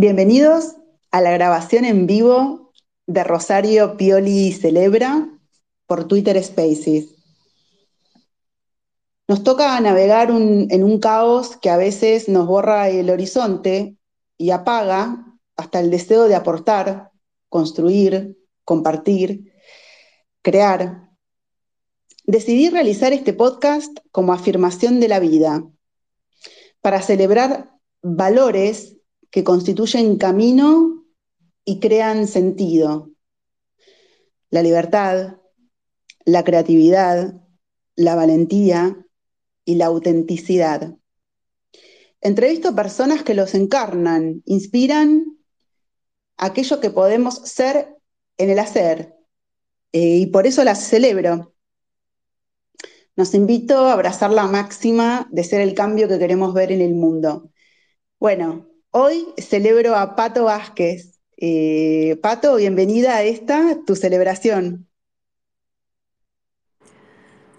Bienvenidos a la grabación en vivo de Rosario Pioli Celebra por Twitter Spaces. Nos toca navegar en un caos que a veces nos borra el horizonte y apaga hasta el deseo de aportar, construir, compartir, crear. Decidí realizar este podcast como afirmación de la vida, para celebrar valores que constituyen camino y crean sentido. La libertad, la creatividad, la valentía y la autenticidad. Entrevisto personas que los encarnan, inspiran aquello que podemos ser en el hacer. Eh, y por eso las celebro. Nos invito a abrazar la máxima de ser el cambio que queremos ver en el mundo. Bueno, Hoy celebro a Pato Vázquez. Eh, Pato, bienvenida a esta, tu celebración.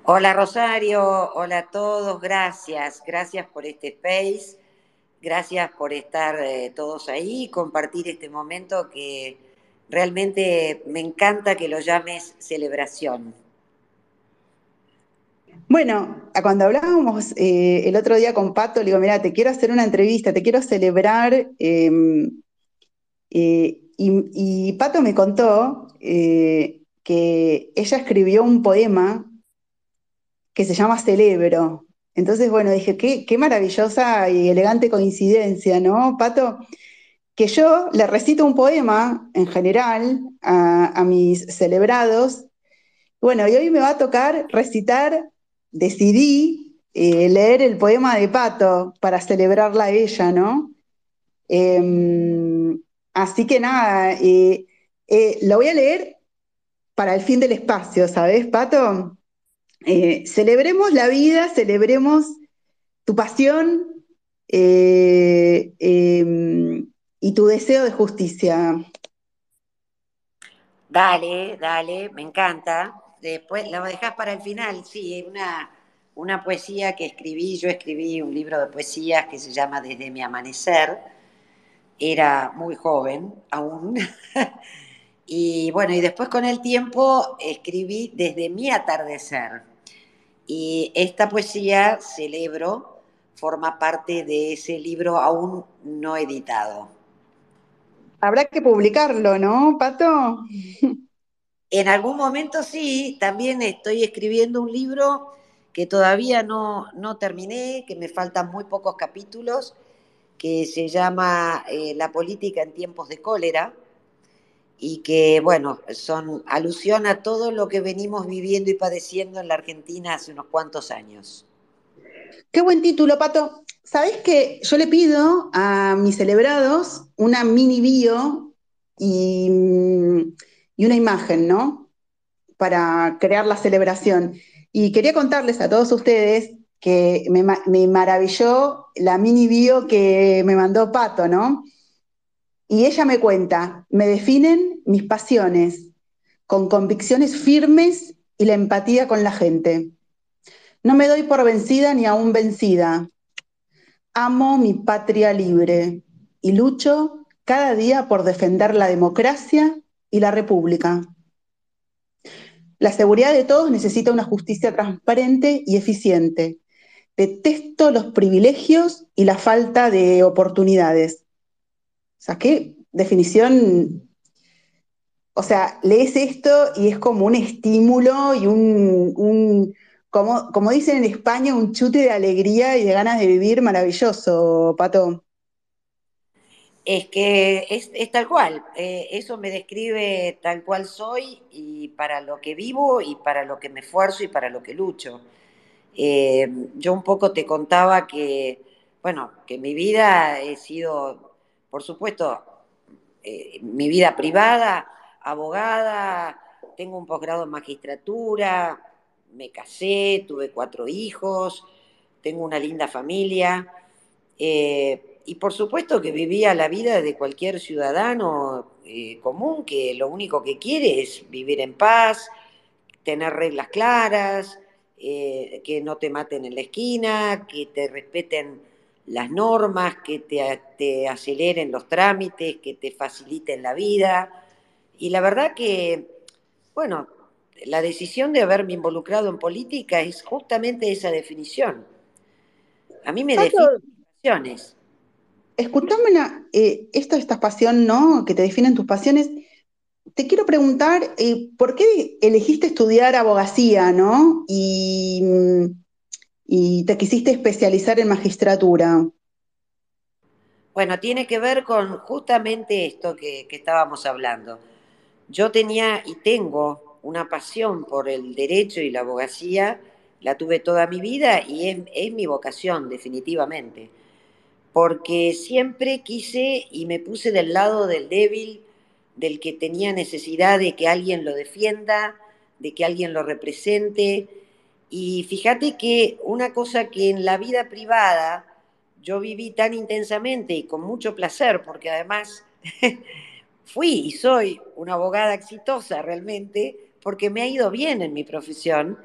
Hola Rosario, hola a todos, gracias, gracias por este space, gracias por estar eh, todos ahí y compartir este momento que realmente me encanta que lo llames celebración. Bueno, cuando hablábamos eh, el otro día con Pato, le digo, mira, te quiero hacer una entrevista, te quiero celebrar. Em, eh, y, Pato me contó eh, que ella escribió un poema que se llama Celebro. Entonces, bueno, dije, qué, maravillosa y elegante coincidencia, ¿no, Pato? Que yo le recito un poema en general a, a mis celebrados. Bueno, y hoy me va a tocar recitar decidí eh, leer el poema de Pato para celebrarla a ella, ¿no? Em, así que nada, eh, eh, lo voy a leer para el fin del espacio, ¿sabes, Pato? celebremos la vida, celebremos tu pasión em, y tu deseo de justicia. Dale, dale, me encanta después la dejas para el final, sí, una, una poesía que escribí, yo escribí un libro de poesías que se llama Desde mi amanecer, era muy joven aún, y bueno, y después con el tiempo escribí Desde mi atardecer, y esta poesía, celebro, forma parte de ese libro aún no editado. Habrá que publicarlo, ¿no, Pato? En algún momento sí, también estoy escribiendo un libro que todavía no, terminé, que me faltan muy pocos capítulos, que se llama eh, La política en tiempos de cólera y que, bueno, son alusión a todo lo que venimos viviendo y padeciendo en la Argentina hace unos cuantos años. Qué buen título, Pato. Sabés que yo le pido a mis celebrados una mini bio y y una imagen, ¿no? Para crear la celebración. Y quería contarles a todos ustedes que me, maravilló la mini bio que me mandó Pato, ¿no? Y ella me cuenta, me definen mis pasiones, con convicciones firmes y la empatía con la gente. No me doy por vencida ni aún vencida. Amo mi patria libre y lucho cada día por defender la democracia y la República. La seguridad de todos necesita una justicia transparente y eficiente. Detesto los privilegios y la falta de oportunidades. O sea, qué definición. O sea, lees esto y es como un estímulo y un, como, como dicen en España, un chute de alegría y de ganas de vivir maravilloso, Pato es que es, tal cual, eh, eso me describe tal cual soy y para lo que vivo y para lo que me esfuerzo y para lo que lucho. Eh, yo un poco te contaba que, bueno, que mi vida he sido, por supuesto, eh, mi vida privada, abogada, tengo un posgrado en magistratura, me casé, tuve cuatro hijos, tengo una linda familia y por supuesto que vivía la vida de cualquier ciudadano eh, común que lo único que quiere es vivir en paz, tener reglas claras, eh, que no te maten en la esquina, que te respeten las normas, que te, te, aceleren los trámites, que te faciliten la vida. Y la verdad que, bueno, la decisión de haberme involucrado en política es justamente esa definición. A mí me definen Escuchame, eh, esto, esta pasión, ¿no? Que te definen tus pasiones. Te quiero preguntar, eh, ¿por qué elegiste estudiar abogacía, ¿no? Y, y te quisiste especializar en magistratura. Bueno, tiene que ver con justamente esto que, que estábamos hablando. Yo tenía y tengo una pasión por el derecho y la abogacía, la tuve toda mi vida y es, es, mi vocación, definitivamente. Porque siempre quise y me puse del lado del débil, del que tenía necesidad de que alguien lo defienda, de que alguien lo represente. Y fíjate que una cosa que en la vida privada yo viví tan intensamente y con mucho placer, porque además fui y soy una abogada exitosa realmente, porque me ha ido bien en mi profesión.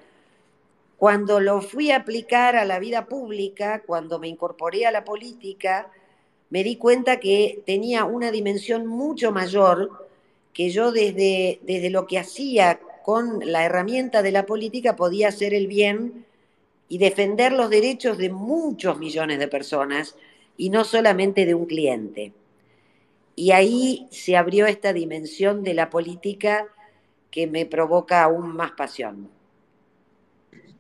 Cuando lo fui a aplicar a la vida pública, cuando me incorporé a la política, me di cuenta que tenía una dimensión mucho mayor que yo desde, desde lo que hacía con la herramienta de la política podía hacer el bien y defender los derechos de muchos millones de personas y no solamente de un cliente. Y ahí se abrió esta dimensión de la política que me provoca aún más pasión.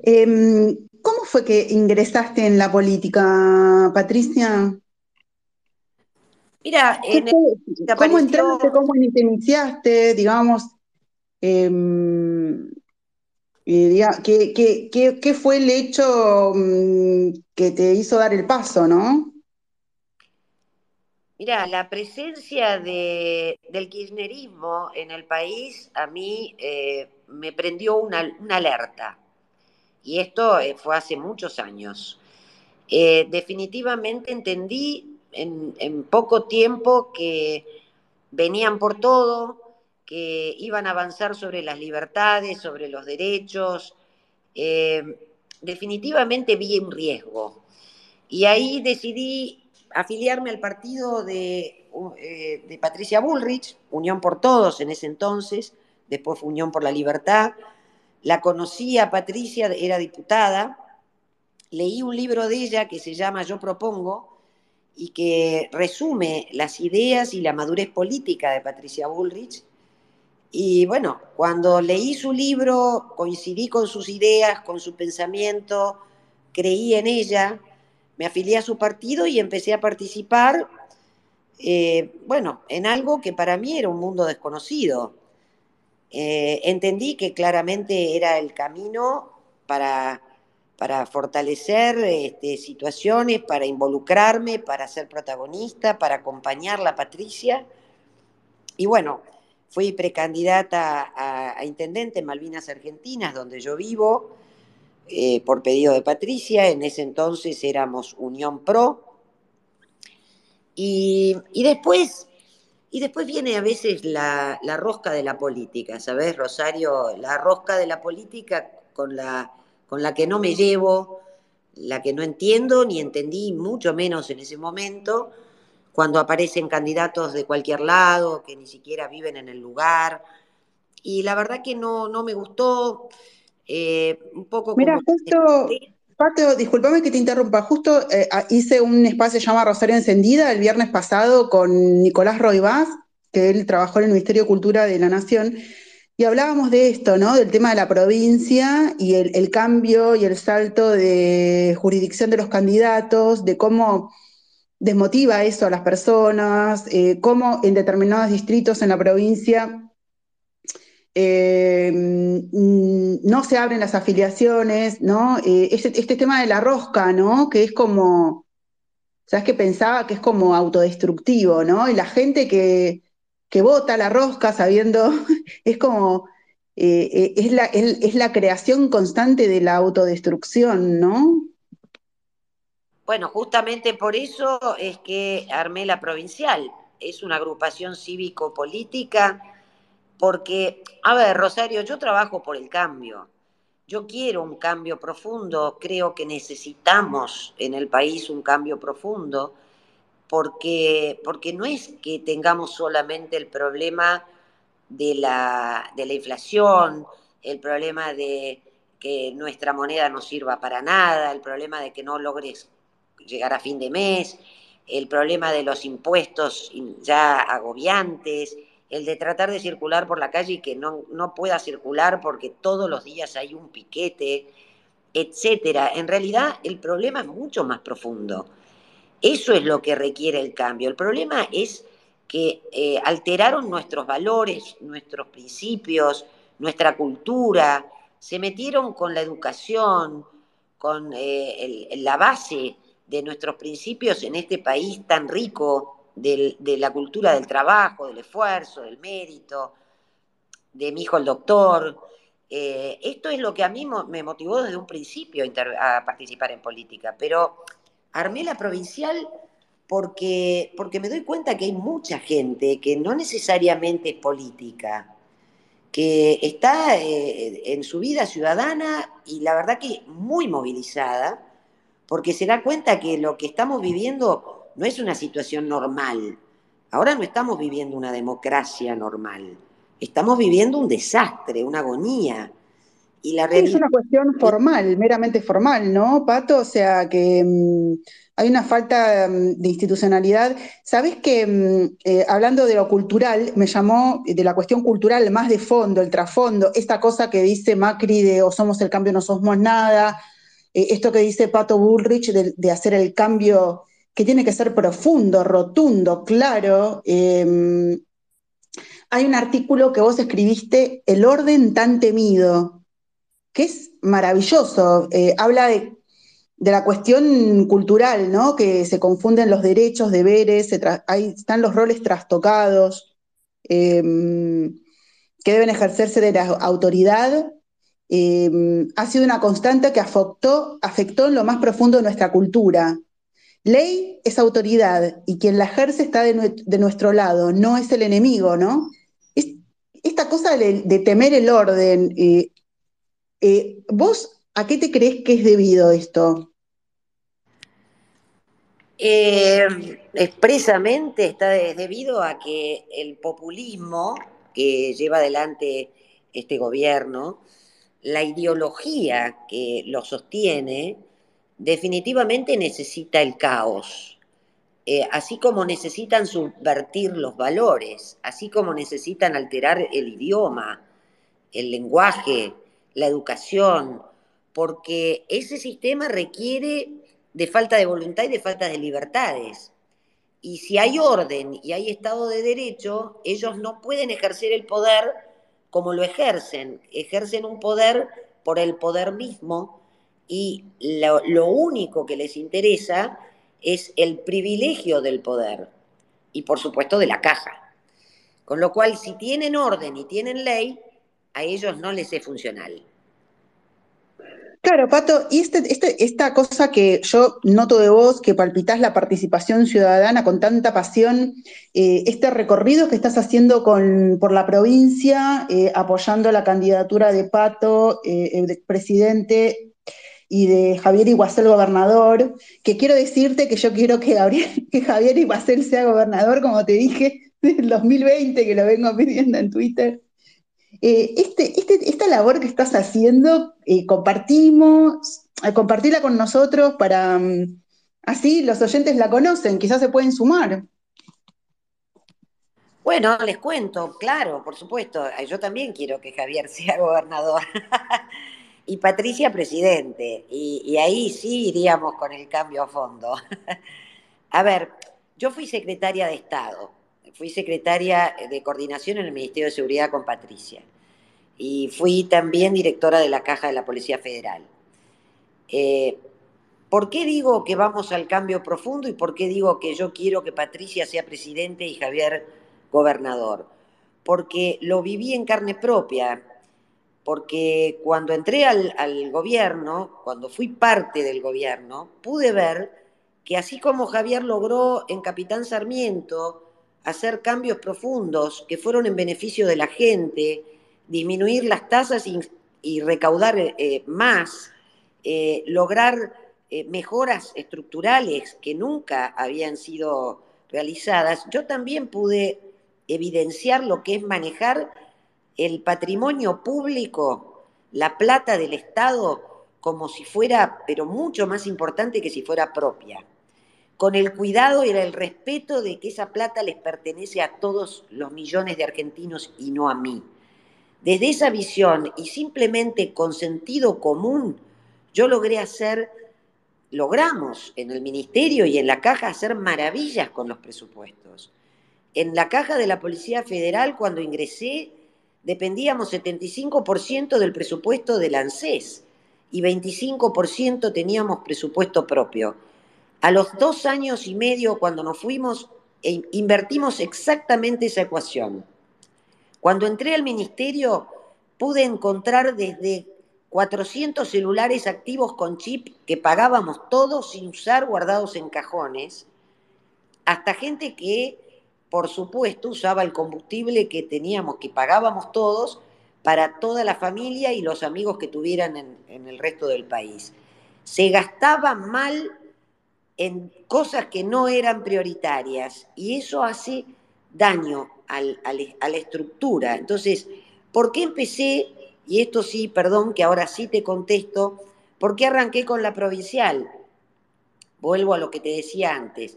Eh, ¿Cómo fue que ingresaste en la política, Patricia? Mira, en el, ¿cómo entraste, cómo te iniciaste, digamos? Eh, ¿qué, qué, qué, ¿Qué fue el hecho mm, que te hizo dar el paso, no? Mira, la presencia de, del kirchnerismo en el país a mí eh, me prendió una, una, alerta. Y esto eh, fue hace muchos años. Eh, definitivamente entendí en, poco tiempo que venían por todo, que iban a avanzar sobre las libertades, sobre los derechos. definitivamente vi un riesgo. Y ahí decidí afiliarme al partido de, eh, de, Patricia Bullrich, Unión por Todos en ese entonces, después fue Unión por la Libertad. La conocí a Patricia, era diputada. Leí un libro de ella que se llama Yo Propongo y que resume las ideas y la madurez política de Patricia Bullrich. Y bueno, cuando leí su libro, coincidí con sus ideas, con su pensamiento, creí en ella me afilié a su partido y empecé a participar, eh, bueno, en algo que para mí era un mundo desconocido. Eh, entendí que claramente era el camino para, para fortalecer este, situaciones, para involucrarme, para ser protagonista, para acompañar a Patricia. Y bueno, fui precandidata a, a intendente en Malvinas Argentinas, donde yo vivo, eh, por pedido de Patricia, en ese entonces éramos Unión Pro. Y, y después, y después viene a veces la, la, rosca de la política, ¿sabes, Rosario? La rosca de la política con la, con la que no me llevo, la que no entiendo ni entendí, mucho menos en ese momento, cuando aparecen candidatos de cualquier lado, que ni siquiera viven en el lugar. Y la verdad que no, no me gustó. Eh, un poco Mira, justo, Pato, discúlpame que te interrumpa, justo eh, hice un espacio llamado Rosario Encendida el viernes pasado con Nicolás Roibás, que él trabajó en el Ministerio de Cultura de la Nación, y hablábamos de esto, ¿no? Del tema de la provincia y el, cambio y el salto de jurisdicción de los candidatos, de cómo desmotiva eso a las personas, eh, cómo en determinados distritos en la provincia eh, mm, no se abren las afiliaciones, ¿no? Eh, este, este, tema de la rosca, ¿no? Que es como, ¿sabes que pensaba que es como autodestructivo, ¿no? Y la gente que, que vota la rosca sabiendo, es como, eh, es, la, es, la creación constante de la autodestrucción, ¿no? Bueno, justamente por eso es que armé la provincial. Es una agrupación cívico-política porque, a ver, Rosario, yo trabajo por el cambio. yo quiero un cambio profundo, creo que necesitamos en el país un cambio profundo, porque, porque no es que tengamos solamente el problema de la, de la inflación, el problema de que nuestra moneda no sirva para nada, el problema de que no logres llegar a fin de mes, el problema de los impuestos ya agobiantes, el de tratar de circular por la calle y que no, no pueda circular porque todos los días hay un piquete, etcétera. En realidad el problema es mucho más profundo. Eso es lo que requiere el cambio. El problema es que eh, alteraron nuestros valores, nuestros principios, nuestra cultura, se metieron con la educación, con eh, la base de nuestros principios en este país tan rico de la cultura del trabajo, del esfuerzo, del mérito, de mi hijo el doctor. Eh, esto es lo que a mí me motivó desde un principio a, participar en política, pero armé la provincial porque, porque me doy cuenta que hay mucha gente que no necesariamente es política, que está eh, en su vida ciudadana y la verdad que muy movilizada, porque se da cuenta que lo que estamos viviendo no es una situación normal. Ahora no estamos viviendo una democracia normal, estamos viviendo un desastre, una agonía. Y la es una cuestión formal, meramente formal, ¿no, Pato? O sea, que mm, hay una falta mm, de institucionalidad. Sabes que, mm, eh, hablando de lo cultural, me llamó de la cuestión cultural más de fondo, el trasfondo, esta cosa que dice Macri de o somos el cambio, no somos nada, eh, esto que dice Pato Bullrich de, hacer el cambio que tiene que ser profundo, rotundo, claro. Em, hay un artículo que vos escribiste, El orden tan temido, que es maravilloso. Eh, habla de, la cuestión cultural, ¿no? Que se confunden los derechos, deberes, ahí están los roles trastocados, em, que deben ejercerse de la autoridad Em, ha sido una constante que afectó, afectó en lo más profundo de nuestra cultura. Ley es autoridad y quien la ejerce está de, nuestro lado, no es el enemigo, ¿no? esta cosa de, temer el orden, eh, eh, ¿vos a qué te crees que es debido esto? Eh, expresamente está debido a que el populismo que lleva adelante este gobierno la ideología que lo sostiene definitivamente necesita el caos, eh, así como necesitan subvertir los valores, así como necesitan alterar el idioma, el lenguaje, la educación, porque ese sistema requiere de falta de voluntad y de falta de libertades. Y si hay orden y hay Estado de Derecho, ellos no pueden ejercer el poder como lo ejercen. Ejercen un poder por el poder mismo y lo, único que les interesa es el privilegio del poder y por supuesto de la caja. Con lo cual, si tienen orden y tienen ley, a ellos no les es funcional. Claro, Pato, y este, este, esta cosa que yo noto de vos, que palpitas la participación ciudadana con tanta pasión, eh, este recorrido que estás haciendo por la provincia, eh, apoyando la candidatura de Pato, eh, presidente, y de Javier Iguacel gobernador, que quiero decirte que yo quiero que, que Javier Iguacel sea gobernador, como te dije, del 2020, que lo vengo pidiendo en Twitter. Eh, este, este, esta labor que estás haciendo, eh, compartimos, eh, compartirla con nosotros para, mm, así los oyentes la conocen, quizás se pueden sumar. Bueno, les cuento, claro, por supuesto, yo también quiero que Javier sea gobernador y Patricia presidente, y, ahí sí iríamos con el cambio a fondo. a ver, yo fui secretaria de Estado, fui secretaria de coordinación en el Ministerio de Seguridad con Patricia y fui también directora de la Caja de la Policía Federal. Eh, ¿Por qué digo que vamos al cambio profundo y por qué digo que yo quiero que Patricia sea presidente y Javier gobernador? Porque lo viví en carne propia, porque cuando entré al, gobierno, cuando fui parte del gobierno, pude ver que así como Javier logró en Capitán Sarmiento hacer cambios profundos que fueron en beneficio de la gente, disminuir las tasas y recaudar eh, más, eh, lograr eh, mejoras estructurales que nunca habían sido realizadas, yo también pude evidenciar lo que es manejar el patrimonio público, la plata del Estado, como si fuera, pero mucho más importante que si fuera propia, con el cuidado y el respeto de que esa plata les pertenece a todos los millones de argentinos y no a mí. Desde esa visión y simplemente con sentido común, yo logré hacer, logramos en el ministerio y en la caja hacer maravillas con los presupuestos. En la caja de la Policía Federal, cuando ingresé, dependíamos 75% del presupuesto del ANSES y 25% teníamos presupuesto propio. A los dos años y medio, cuando nos fuimos, e invertimos exactamente esa ecuación. Cuando entré al ministerio pude encontrar desde 400 celulares activos con chip que pagábamos todos sin usar guardados en cajones, hasta gente que, por supuesto, usaba el combustible que teníamos, que pagábamos todos para toda la familia y los amigos que tuvieran en, el resto del país. Se gastaba mal en cosas que no eran prioritarias y eso hace daño a la estructura. Entonces, ¿por qué empecé? Y esto sí, perdón, que ahora sí te contesto, ¿por qué arranqué con la provincial? Vuelvo a lo que te decía antes.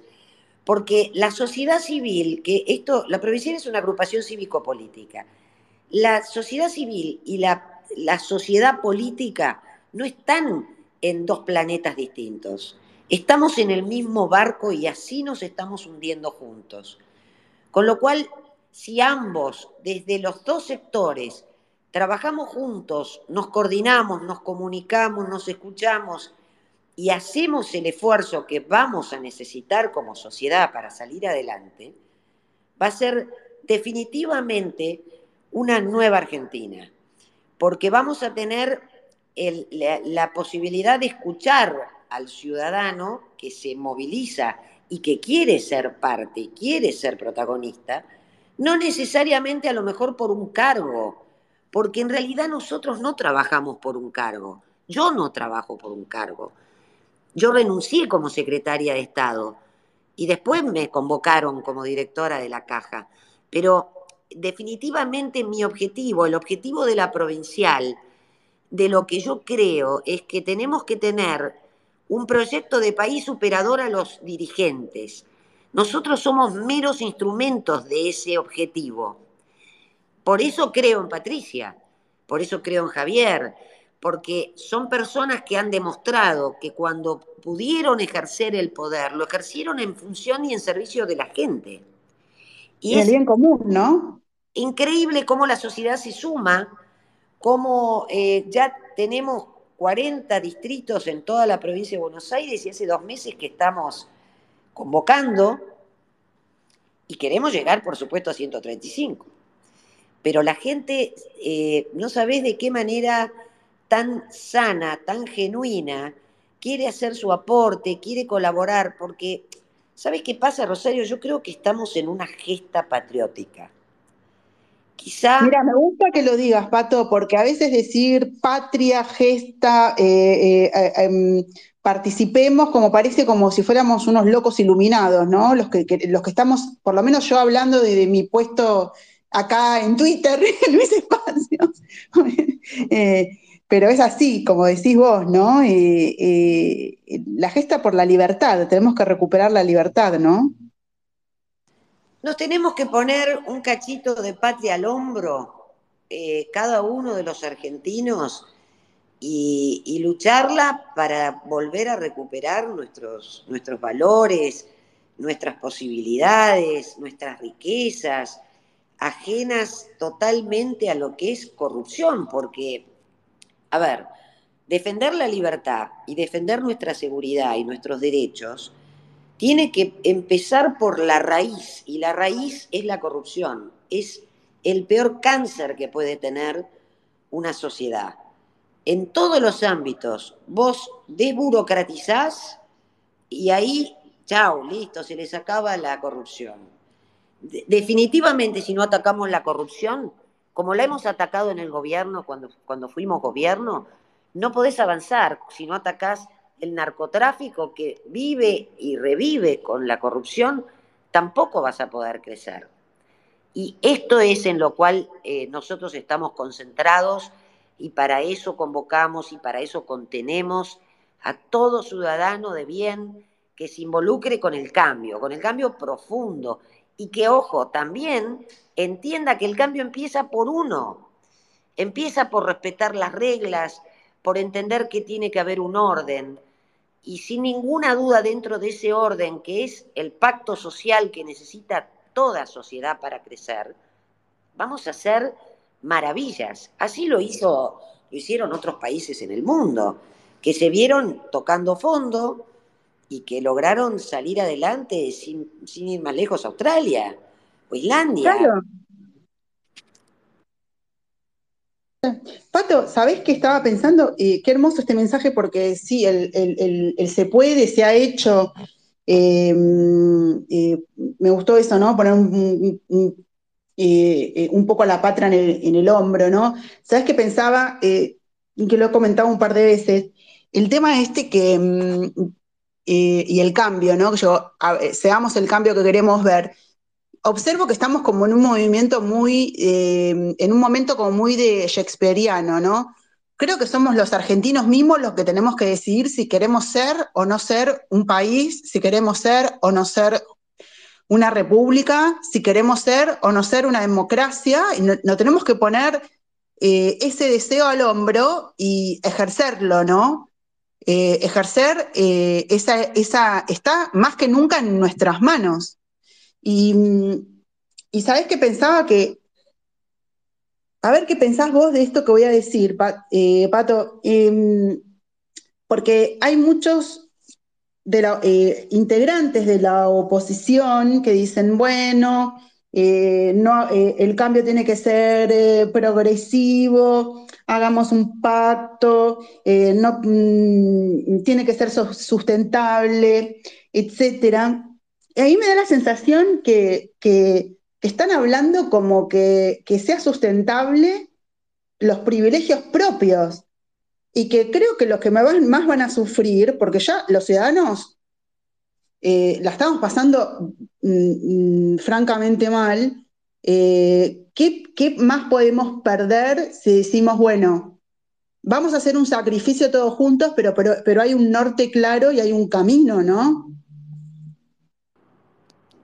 Porque la sociedad civil, que esto, la provincial es una agrupación cívico-política, la sociedad civil y la sociedad política no están en dos planetas distintos. Estamos en el mismo barco y así nos estamos hundiendo juntos. Con lo cual, si ambos, desde los dos sectores, trabajamos juntos, nos coordinamos, nos comunicamos, nos escuchamos y hacemos el esfuerzo que vamos a necesitar como sociedad para salir adelante, va a ser definitivamente una nueva Argentina, porque vamos a tener la, posibilidad de escuchar al ciudadano que se moviliza y que quiere ser parte, quiere ser protagonista, no necesariamente a lo mejor por un cargo, porque en realidad nosotros no trabajamos por un cargo. Yo no trabajo por un cargo. Yo renuncié como secretaria de Estado y después me convocaron como directora de la caja. Pero definitivamente mi objetivo, el objetivo de la provincial, de lo que yo creo es que tenemos que tener un proyecto de país superador a los dirigentes. Nosotros somos meros instrumentos de ese objetivo. Por eso creo en Patricia, por eso creo en Javier, porque son personas que han demostrado que cuando pudieron ejercer el poder, lo ejercieron en función y en servicio de la gente. Y es bien común, ¿no? Increíble cómo la sociedad se suma, cómo eh, ya tenemos 40 distritos en toda la provincia de Buenos Aires y hace dos meses que estamos convocando y queremos llegar, por supuesto, a 135. Pero la gente, eh, no sabes de qué manera tan sana, tan genuina, quiere hacer su aporte, quiere colaborar, porque, ¿sabes qué pasa, Rosario? Yo creo que estamos en una gesta patriótica. Mira, me gusta que lo digas, Pato, porque a veces decir patria, gesta, eh, eh, eh, em, participemos como parece como si fuéramos unos locos iluminados, ¿no? Los que, los que estamos, por lo menos yo hablando de, mi puesto acá en Twitter, Luis Espacios. pero es así, como decís vos, ¿no? la gesta por la libertad, tenemos que recuperar la libertad, ¿no? Nos tenemos que poner un cachito de patria al hombro, eh, cada uno de los argentinos, y, lucharla para volver a recuperar nuestros, nuestros valores, nuestras posibilidades, nuestras riquezas, ajenas totalmente a lo que es corrupción, porque, a ver, defender la libertad y defender nuestra seguridad y nuestros derechos tiene que empezar por la raíz, y la raíz es la corrupción, es el peor cáncer que puede tener una sociedad. En todos los ámbitos, vos desburocratizás y ahí, chao, listo, se les acaba la corrupción. Definitivamente, si no atacamos la corrupción, como la hemos atacado en el gobierno cuando, cuando fuimos gobierno, no podés avanzar si no atacás el narcotráfico que vive y revive con la corrupción, tampoco vas a poder crecer. Y esto es en lo cual eh, nosotros estamos concentrados y para eso convocamos y para eso contenemos a todo ciudadano de bien que se involucre con el cambio, con el cambio profundo y que, ojo, también entienda que el cambio empieza por uno, empieza por respetar las reglas, por entender que tiene que haber un orden. Y sin ninguna duda dentro de ese orden que es el pacto social que necesita toda sociedad para crecer, vamos a hacer maravillas. Así lo hizo, lo hicieron otros países en el mundo, que se vieron tocando fondo y que lograron salir adelante sin, ir más lejos Australia Islandia. Pato, ¿sabés qué estaba pensando? Eh, qué hermoso este mensaje porque sí, el, se puede, se ha hecho. Em, eh, me gustó eso, ¿no? Poner un, eh, un, poco la patra en el, hombro, ¿no? ¿Sabés qué pensaba? que lo he comentado un par de veces. El tema este que, em, y el cambio, ¿no? Que yo, seamos el cambio que queremos ver observo que estamos como en un movimiento muy, eh, en un momento como muy de Shakespeareano, ¿no? Creo que somos los argentinos mismos los que tenemos que decidir si queremos ser o no ser un país, si queremos ser o no ser una república, si queremos ser o no ser una democracia, y no, tenemos que poner eh, ese deseo al hombro y ejercerlo, ¿no? Eh, ejercer esa, esa, está más que nunca en nuestras manos. Y, y sabes que pensaba que, a ver qué pensás vos de esto que voy a decir, eh, Pato, em, porque hay muchos eh, integrantes de la oposición que dicen, bueno, eh, no, el cambio tiene que ser progresivo, hagamos un pacto, no, mm, tiene que ser sustentable, etcétera ahí me da la sensación que, están hablando como que, sea sustentable los privilegios propios y que creo que los que más van a sufrir, porque ya los ciudadanos eh, la estamos pasando mm, mm, francamente mal, eh, ¿qué, más podemos perder si decimos, bueno, vamos a hacer un sacrificio todos juntos, pero, pero hay un norte claro y hay un camino, ¿no?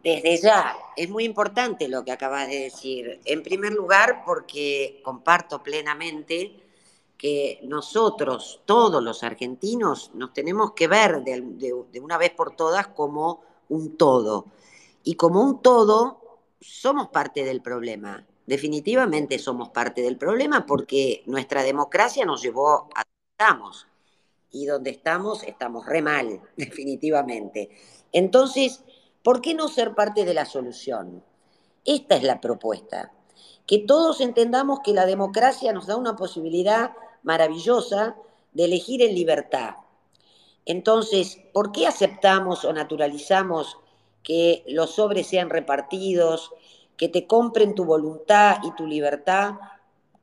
Desde ya, es muy importante lo que acabas de decir. En primer lugar, porque comparto plenamente que nosotros, todos los argentinos, nos tenemos que ver de, una vez por todas como un todo. Y como un todo, somos parte del problema. Definitivamente somos parte del problema porque nuestra democracia nos llevó a donde estamos. Y donde estamos, estamos re mal, definitivamente. Entonces, ¿Por qué no ser parte de la solución? Esta es la propuesta. Que todos entendamos que la democracia nos da una posibilidad maravillosa de elegir en libertad. Entonces, ¿por qué aceptamos o naturalizamos que los sobres sean repartidos, que te compren tu voluntad y tu libertad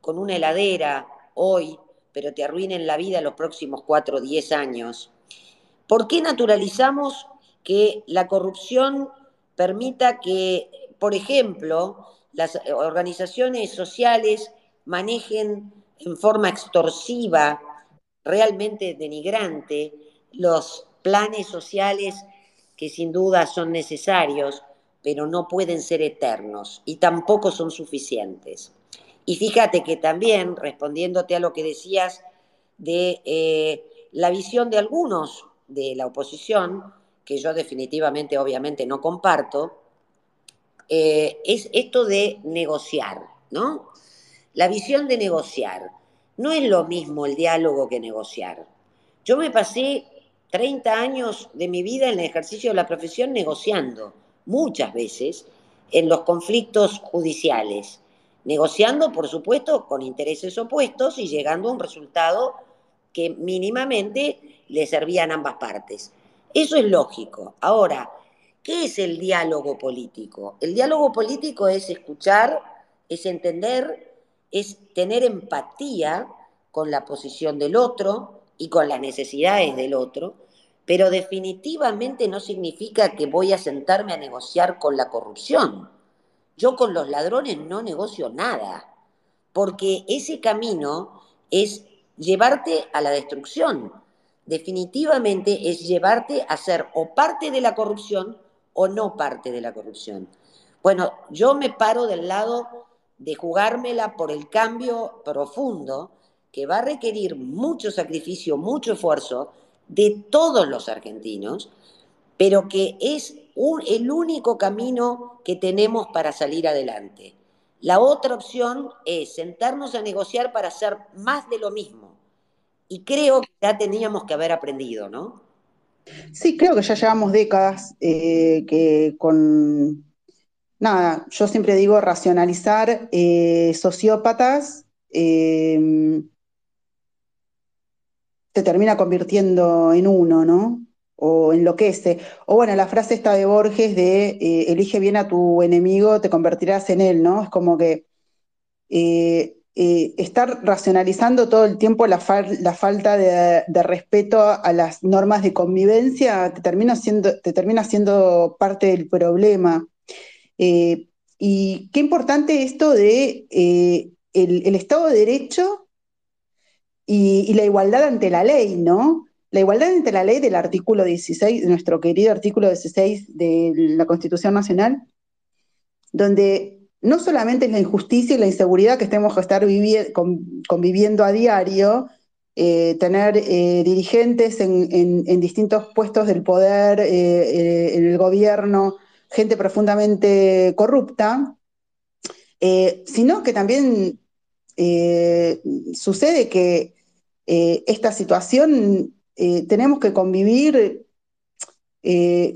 con una heladera hoy, pero te arruinen la vida los próximos cuatro o diez años? ¿Por qué naturalizamos que la corrupción permita que, por ejemplo, las organizaciones sociales manejen en forma extorsiva, realmente denigrante, los planes sociales que sin duda son necesarios, pero no pueden ser eternos y tampoco son suficientes. Y fíjate que también, respondiéndote a lo que decías de eh, la visión de algunos de la oposición, que yo definitivamente, obviamente, no comparto, eh, es esto de negociar, ¿no? La visión de negociar. No es lo mismo el diálogo que negociar. Yo me pasé 30 años de mi vida en el ejercicio de la profesión negociando, muchas veces, en los conflictos judiciales. Negociando, por supuesto, con intereses opuestos y llegando a un resultado que mínimamente le servían a ambas partes. Eso es lógico. Ahora, ¿qué es el diálogo político? El diálogo político es escuchar, es entender es tener empatía con la posición del otro y con las necesidades del otro, pero definitivamente no significa que voy a sentarme a negociar con la corrupción. Yo con los ladrones no negocio nada, porque ese camino es llevarte a la destrucción. Definitivamente es llevarte a ser o parte de la corrupción o no parte de la corrupción. Bueno, yo me paro del lado de jugármela por el cambio profundo que va a requerir mucho sacrificio, mucho esfuerzo de todos los argentinos, pero que es el único camino que tenemos para salir adelante. La otra opción es sentarnos a negociar para hacer más de lo mismo. Y creo que ya teníamos que haber aprendido, ¿no? Sí, creo que ya llevamos décadas eh, que con, nada, yo siempre digo racionalizar eh, sociópatas eh, te termina convirtiendo en uno, ¿no? O enloquece. O bueno, la frase esta de Borges de elige bien a tu enemigo, te convertirás en él, ¿no? Es como que eh, estar racionalizando todo el tiempo la, falta de, respeto a las normas de convivencia te termina siendo, te termina parte del problema. Eh, y qué importante esto de eh, el, Estado de Derecho y, la igualdad ante la ley, ¿no? La igualdad ante la ley del artículo 16, nuestro querido artículo 16 de la Constitución Nacional, donde no solamente es la injusticia y la inseguridad que tenemos que estar conviviendo a diario, eh, tener eh, dirigentes en, distintos puestos del poder, eh, en el gobierno, gente profundamente corrupta, sino que también sucede que esta situación tenemos que convivir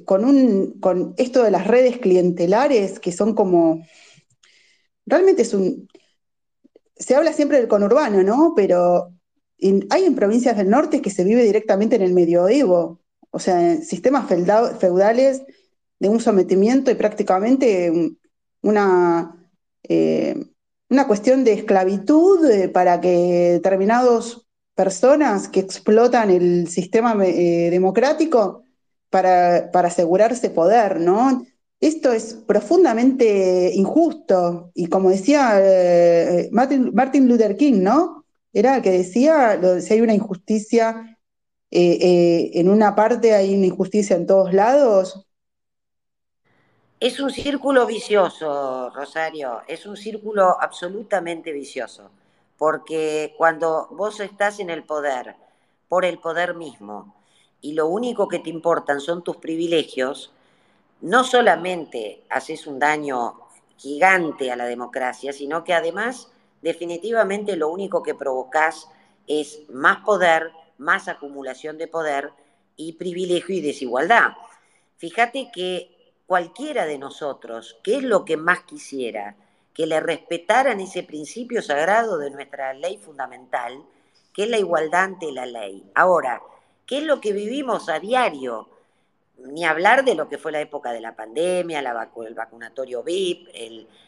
con, con esto de las redes clientelares que son como realmente es un... Se habla siempre del conurbano, ¿no? Pero hay en provincias del norte que se vive directamente en el medioevo, o sea, en sistemas feudales de un sometimiento y prácticamente una, eh, una cuestión de esclavitud eh, para que determinadas personas que explotan el sistema eh, democrático para, para asegurarse poder, ¿no? Esto es profundamente injusto y como decía eh, Martin, Luther King, ¿no? Era el que decía, si hay una injusticia eh, eh, en una parte, hay una injusticia en todos lados. Es un círculo vicioso, Rosario, es un círculo absolutamente vicioso, porque cuando vos estás en el poder, por el poder mismo, y lo único que te importan son tus privilegios, no solamente haces un daño gigante a la democracia, sino que además definitivamente lo único que provocas es más poder, más acumulación de poder y privilegio y desigualdad. Fíjate que cualquiera de nosotros, ¿qué es lo que más quisiera? Que le respetaran ese principio sagrado de nuestra ley fundamental, que es la igualdad ante la ley. Ahora, ¿qué es lo que vivimos a diario? Ni hablar de lo que fue la época de la pandemia, el vacunatorio VIP,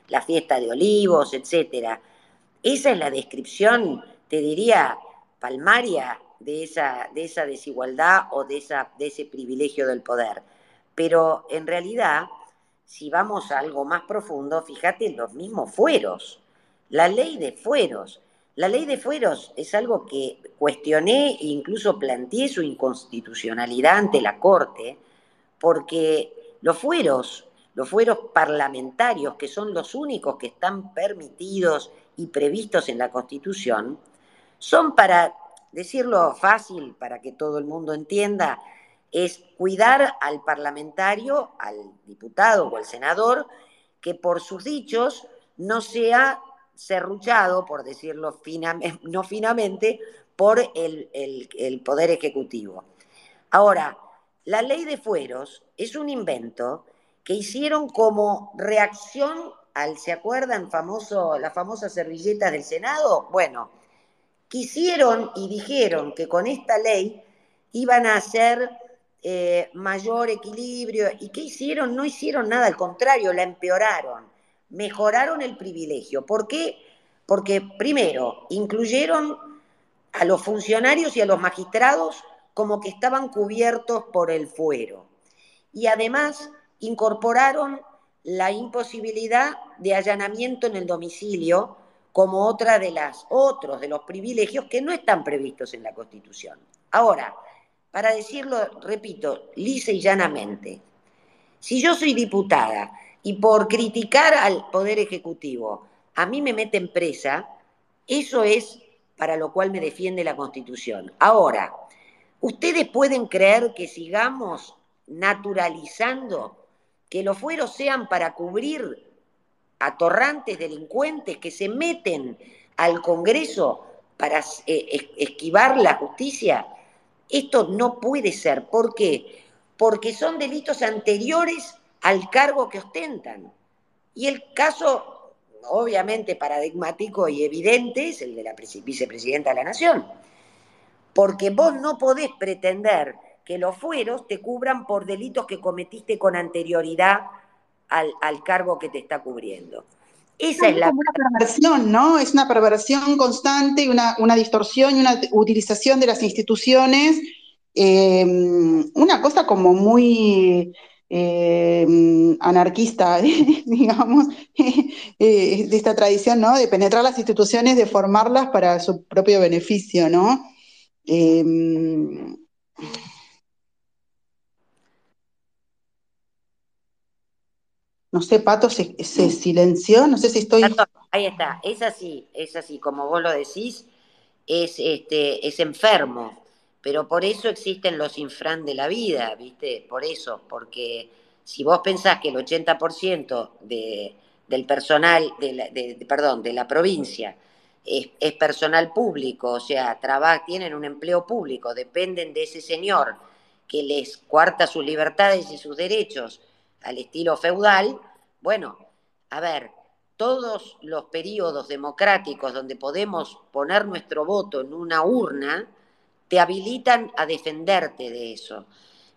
la fiesta de olivos, etc. Esa es la descripción, te diría, palmaria de esa, de esa desigualdad o de, esa, de ese privilegio del poder. Pero en realidad, si vamos a algo más profundo, fíjate en los mismos fueros. La ley de fueros. La ley de fueros es algo que cuestioné e incluso planteé su inconstitucionalidad ante la Corte, porque los fueros, los fueros parlamentarios, que son los únicos que están permitidos y previstos en la Constitución, son para, decirlo fácil, para que todo el mundo entienda, es cuidar al parlamentario, al diputado o al senador, que por sus dichos no sea serruchado, por decirlo no finamente, por el Poder Ejecutivo. Ahora, la ley de fueros es un invento que hicieron como reacción al, ¿se acuerdan famoso, las famosas servilletas del Senado? Bueno, quisieron y dijeron que con esta ley iban a hacer eh, mayor equilibrio. ¿Y qué hicieron? No hicieron nada, al contrario, la empeoraron, mejoraron el privilegio. ¿Por qué? Porque primero, incluyeron a los funcionarios y a los magistrados como que estaban cubiertos por el fuero. Y además incorporaron la imposibilidad de allanamiento en el domicilio como otra de las otros de los privilegios que no están previstos en la Constitución. Ahora, para decirlo, repito, lisa y llanamente, si yo soy diputada y por criticar al Poder Ejecutivo a mí me meten presa, eso es para lo cual me defiende la Constitución. Ahora, ¿ustedes pueden creer que sigamos naturalizando que los fueros sean para cubrir atorrantes delincuentes que se meten al Congreso para eh, esquivar la justicia, esto no puede ser. ¿Por qué? Porque son delitos anteriores al cargo que ostentan. Y el caso, obviamente, paradigmático y evidente es el de la vicepresidenta de la Nación. Porque vos no podés pretender que los fueros te cubran por delitos que cometiste con anterioridad al, cargo que te está cubriendo. Esa es, la una perversión, ¿no? Es una perversión constante, una, una distorsión y una utilización de las instituciones. Em, una cosa como muy em, anarquista, digamos, eh, de esta tradición, ¿no? De penetrar las instituciones, de formarlas para su propio beneficio, ¿no? Em, No sé, Pato se, silenció, no sé si estoy... ahí está, es así, es así, como vos lo decís, es, este, es enfermo, pero por eso existen los infran de la vida, ¿viste? Por eso, porque si vos pensás que el 80% de, del personal, de, perdón, de la provincia es, personal público, o sea, tienen un empleo público, dependen de ese señor que les cuarta sus libertades y sus derechos, al estilo feudal, bueno, a ver, todos los periodos democráticos donde podemos poner nuestro voto en una urna, te habilitan a defenderte de eso.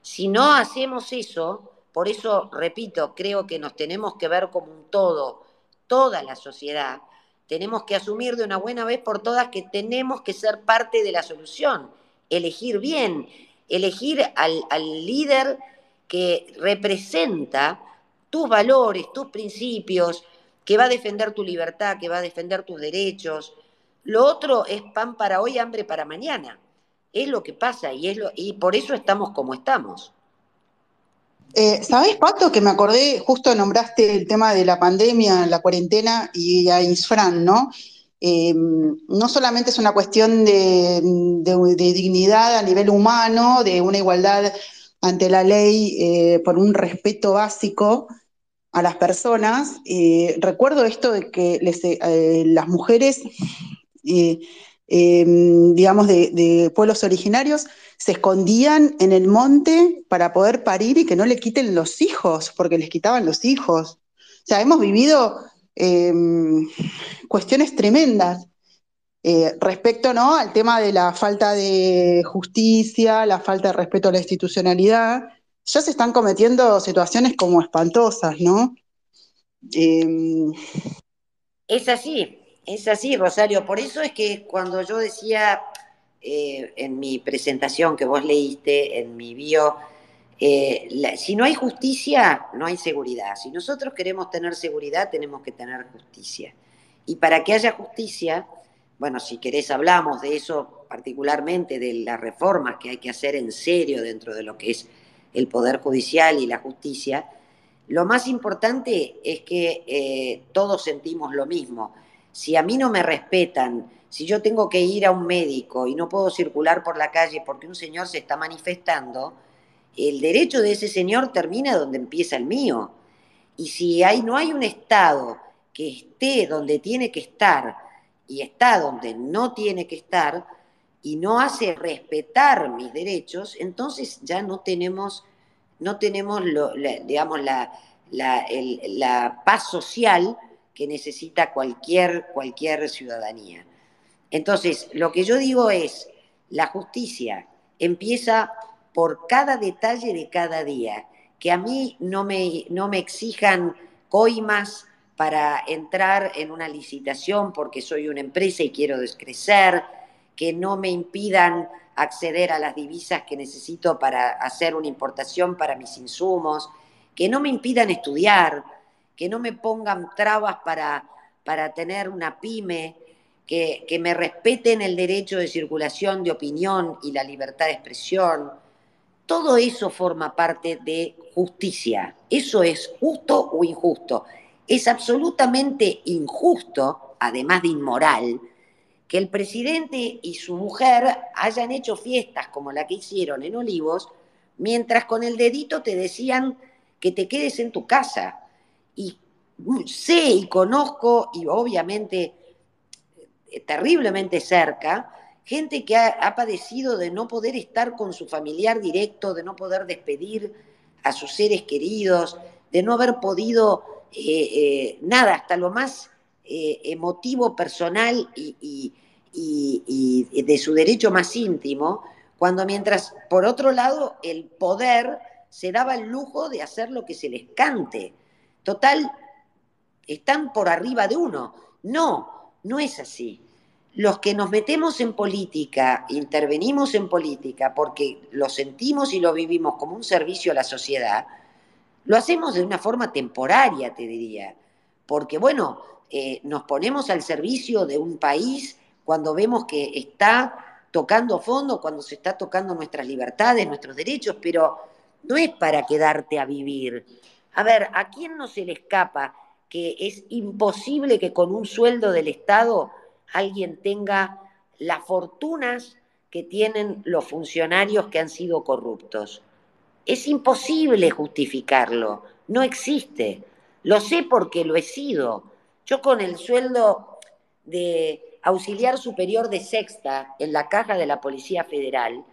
Si no hacemos eso, por eso, repito, creo que nos tenemos que ver como un todo, toda la sociedad, tenemos que asumir de una buena vez por todas que tenemos que ser parte de la solución, elegir bien, elegir al, líder que representa tus valores, tus principios, que va a defender tu libertad, que va a defender tus derechos. Lo otro es pan para hoy, hambre para mañana. Es lo que pasa y, es lo, y por eso estamos como estamos. Eh, ¿Sabés, Pato, que me acordé, justo nombraste el tema de la pandemia, la cuarentena y a Insfran, ¿no? Eh, no solamente es una cuestión de, dignidad a nivel humano, de una igualdad ante la ley eh, por un respeto básico a las personas. Eh, recuerdo esto de que las mujeres, digamos, de, pueblos originarios, se escondían en el monte para poder parir y que no le quiten los hijos, porque les quitaban los hijos. O sea, hemos vivido cuestiones tremendas. Eh, respecto ¿no? al tema de la falta de justicia, la falta de respeto a la institucionalidad, ya se están cometiendo situaciones como espantosas, ¿no? Em, es así, es así, Rosario. Por eso es que cuando yo decía eh, en mi presentación que vos leíste, en mi bio, eh, si no hay justicia, no hay seguridad. Si nosotros queremos tener seguridad, tenemos que tener justicia. Y para que haya justicia, bueno, si querés hablamos de eso particularmente, de las reformas que hay que hacer en serio dentro de lo que es el Poder Judicial y la justicia, lo más importante es que eh, todos sentimos lo mismo. Si a mí no me respetan, si yo tengo que ir a un médico y no puedo circular por la calle porque un señor se está manifestando, el derecho de ese señor termina donde empieza el mío. Y si hay, no hay un Estado que esté donde tiene que estar, y está donde no tiene que estar y no hace respetar mis derechos, entonces ya no tenemos, no tenemos lo, digamos, la, la, paz social que necesita cualquier, cualquier ciudadanía. Entonces, lo que yo digo es, la justicia empieza por cada detalle de cada día, que a mí no me, no me exijan coimas para entrar en una licitación porque soy una empresa y quiero descrecer, que no me impidan acceder a las divisas que necesito para hacer una importación para mis insumos, que no me impidan estudiar, que no me pongan trabas para, para tener una pyme, que, que me respeten el derecho de circulación de opinión y la libertad de expresión. Todo eso forma parte de justicia. ¿Eso es justo o injusto? Es absolutamente injusto, además de inmoral, que el presidente y su mujer hayan hecho fiestas como la que hicieron en Olivos, mientras con el dedito te decían que te quedes en tu casa. Y sé y conozco, y obviamente eh, terriblemente cerca, gente que ha, padecido de no poder estar con su familiar directo, de no poder despedir a sus seres queridos, de no haber podido eh, eh, nada, hasta lo más emotivo, personal y, de su derecho más íntimo, cuando mientras, por otro lado, el poder se daba el lujo de hacer lo que se les cante. Total, están por arriba de uno. No, no es así. Los que nos metemos en política, intervenimos en política porque lo sentimos y lo vivimos como un servicio a la sociedad, lo hacemos de una forma temporaria, te diría, porque bueno, eh, nos ponemos al servicio de un país cuando vemos que está tocando fondo, cuando se está tocando nuestras libertades, nuestros derechos, pero no es para quedarte a vivir. A ver, ¿a quién no se le escapa que es imposible que con un sueldo del Estado alguien tenga las fortunas que tienen los funcionarios que han sido corruptos? Es imposible justificarlo, no existe. Lo sé porque lo he sido. Yo con el sueldo de auxiliar superior de sexta en la caja de la Policía Federal,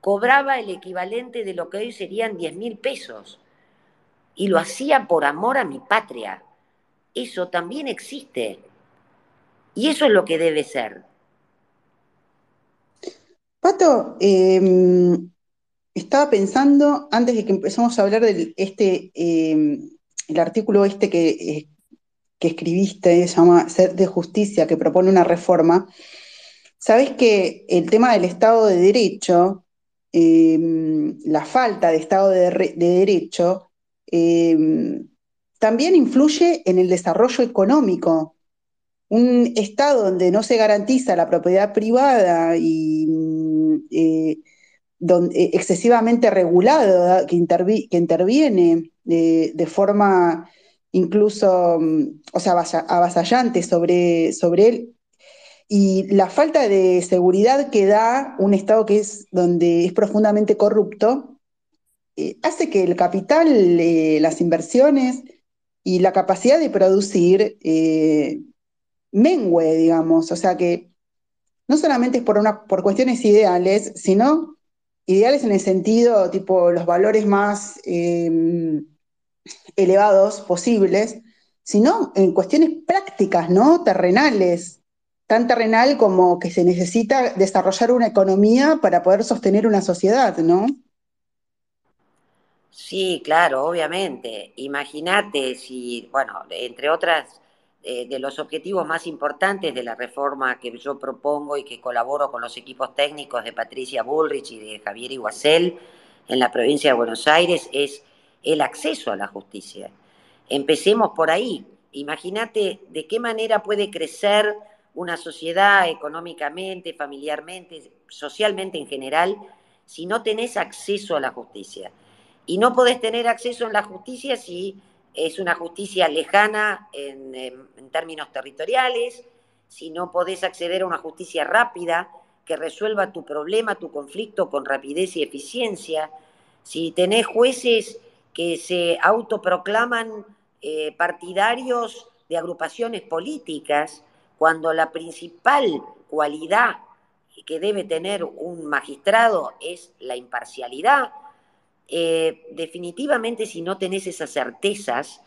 cobraba el equivalente de lo que hoy serían 10 mil pesos. Y lo hacía por amor a mi patria. Eso también existe. Y eso es lo que debe ser. Pato, eh, estaba pensando, antes de que empezamos a hablar de este, em, el artículo este que, eh, que escribiste, se llama Ser de Justicia, que propone una reforma, sabes que el tema del Estado de Derecho, em, la falta de Estado de Derecho, em, también influye en el desarrollo económico. Un Estado donde no se garantiza la propiedad privada y eh, eh, excesivamente regulado, que, que interviene eh, de forma incluso, mm, o sea, avasallante sobre, sobre él, y la falta de seguridad que da un Estado que es donde es profundamente corrupto, eh, hace que el capital, las inversiones y la capacidad de producir mengue, digamos. O sea que no solamente es por, por cuestiones ideales, sino ideales en el sentido, tipo, los valores más eh, elevados posibles, sino en cuestiones prácticas, ¿no? Terrenales, tan terrenal como que se necesita desarrollar una economía para poder sostener una sociedad, ¿no? Sí, claro, obviamente. Imagínate si, bueno, entre otras eh, de los objetivos más importantes de la reforma que yo propongo y que colaboro con los equipos técnicos de Patricia Bullrich y de Javier Iguacel en la provincia de Buenos Aires es el acceso a la justicia. Empecemos por ahí. Imagínate de qué manera puede crecer una sociedad económicamente, familiarmente, socialmente en general, si no tenés acceso a la justicia. Y no podés tener acceso a la justicia si es una justicia lejana en, términos territoriales, si no podés acceder a una justicia rápida que resuelva tu problema, tu conflicto con rapidez y eficiencia, si tenés jueces que se autoproclaman eh, partidarios de agrupaciones políticas, cuando la principal cualidad que debe tener un magistrado es la imparcialidad, eh, definitivamente si no tenés esas certezas,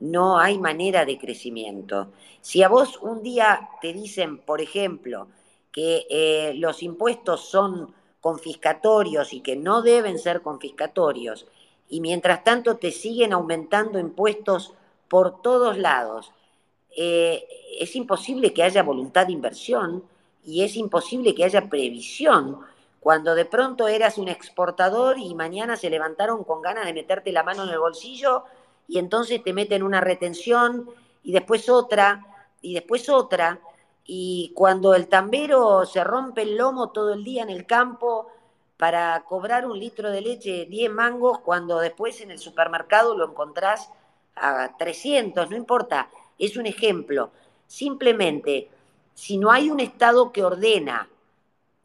no hay manera de crecimiento. Si a vos un día te dicen, por ejemplo, que eh, los impuestos son confiscatorios y que no deben ser confiscatorios, y mientras tanto te siguen aumentando impuestos por todos lados, eh, es imposible que haya voluntad de inversión y es imposible que haya previsión cuando de pronto eras un exportador y mañana se levantaron con ganas de meterte la mano en el bolsillo y entonces te meten una retención y después otra y después otra. Y cuando el tambero se rompe el lomo todo el día en el campo para cobrar un litro de leche 10 mangos, cuando después en el supermercado lo encontrás a 300, no importa, es un ejemplo. Simplemente, si no hay un Estado que ordena,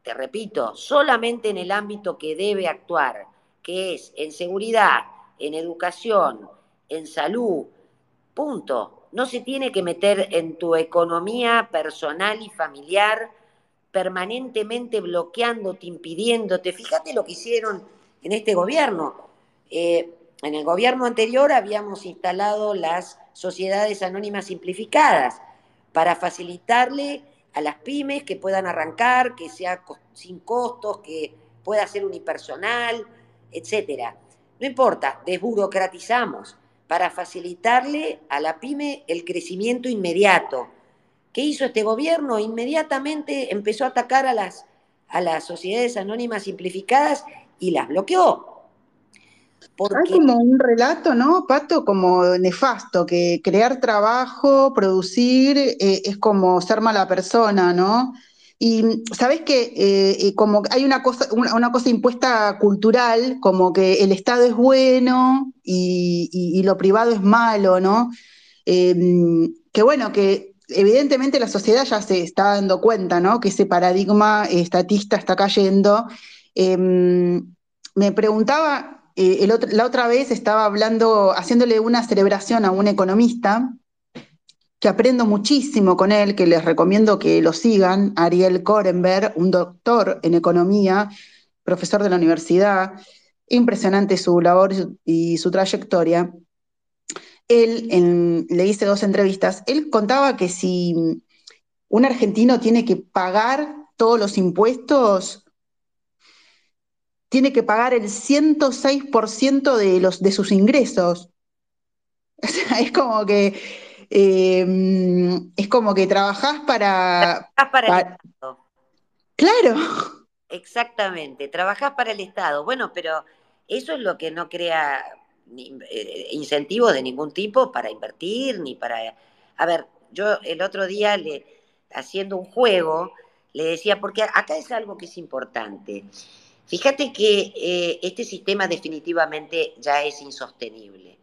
te repito, solamente en el ámbito que debe actuar, que es en seguridad, en educación, en salud, punto. No se tiene que meter en tu economía personal y familiar permanentemente bloqueándote, impidiéndote. Fíjate lo que hicieron en este gobierno. Eh, en el gobierno anterior habíamos instalado las sociedades anónimas simplificadas para facilitarle a las pymes que puedan arrancar, que sea sin costos, que pueda ser unipersonal, etcétera. No importa, desburocratizamos para facilitarle a la pyme el crecimiento inmediato. ¿Qué hizo este gobierno? Inmediatamente empezó a atacar a las, a las sociedades anónimas simplificadas y las bloqueó. Hay como un relato, ¿no, Pato? Como nefasto, que crear trabajo, producir, eh, es como ser mala persona, ¿no? Y sabes que eh, eh, como hay una cosa, una, cosa impuesta cultural, como que el Estado es bueno y, lo privado es malo, ¿no? Em, que bueno, que evidentemente la sociedad ya se está dando cuenta, ¿no? Que ese paradigma estatista está cayendo. Em, me preguntaba eh, la otra vez estaba hablando, haciéndole una celebración a un economista, que aprendo muchísimo con él, que les recomiendo que lo sigan, Ariel Korenberg, un doctor en economía, profesor de la universidad, impresionante su labor y su trayectoria. Él, le hice dos entrevistas, él contaba que si un argentino tiene que pagar todos los impuestos, tiene que pagar el 106% de, los, de sus ingresos. O sea, es como que eh, es como que trabajás para. Trabajás para, el Estado. Claro. Exactamente, trabajás para el Estado. Bueno, pero eso es lo que no crea eh, incentivos de ningún tipo para invertir, ni para. A ver, yo el otro día le, haciendo un juego, le decía, porque acá es algo que es importante. Fíjate que eh, este sistema definitivamente ya es insostenible.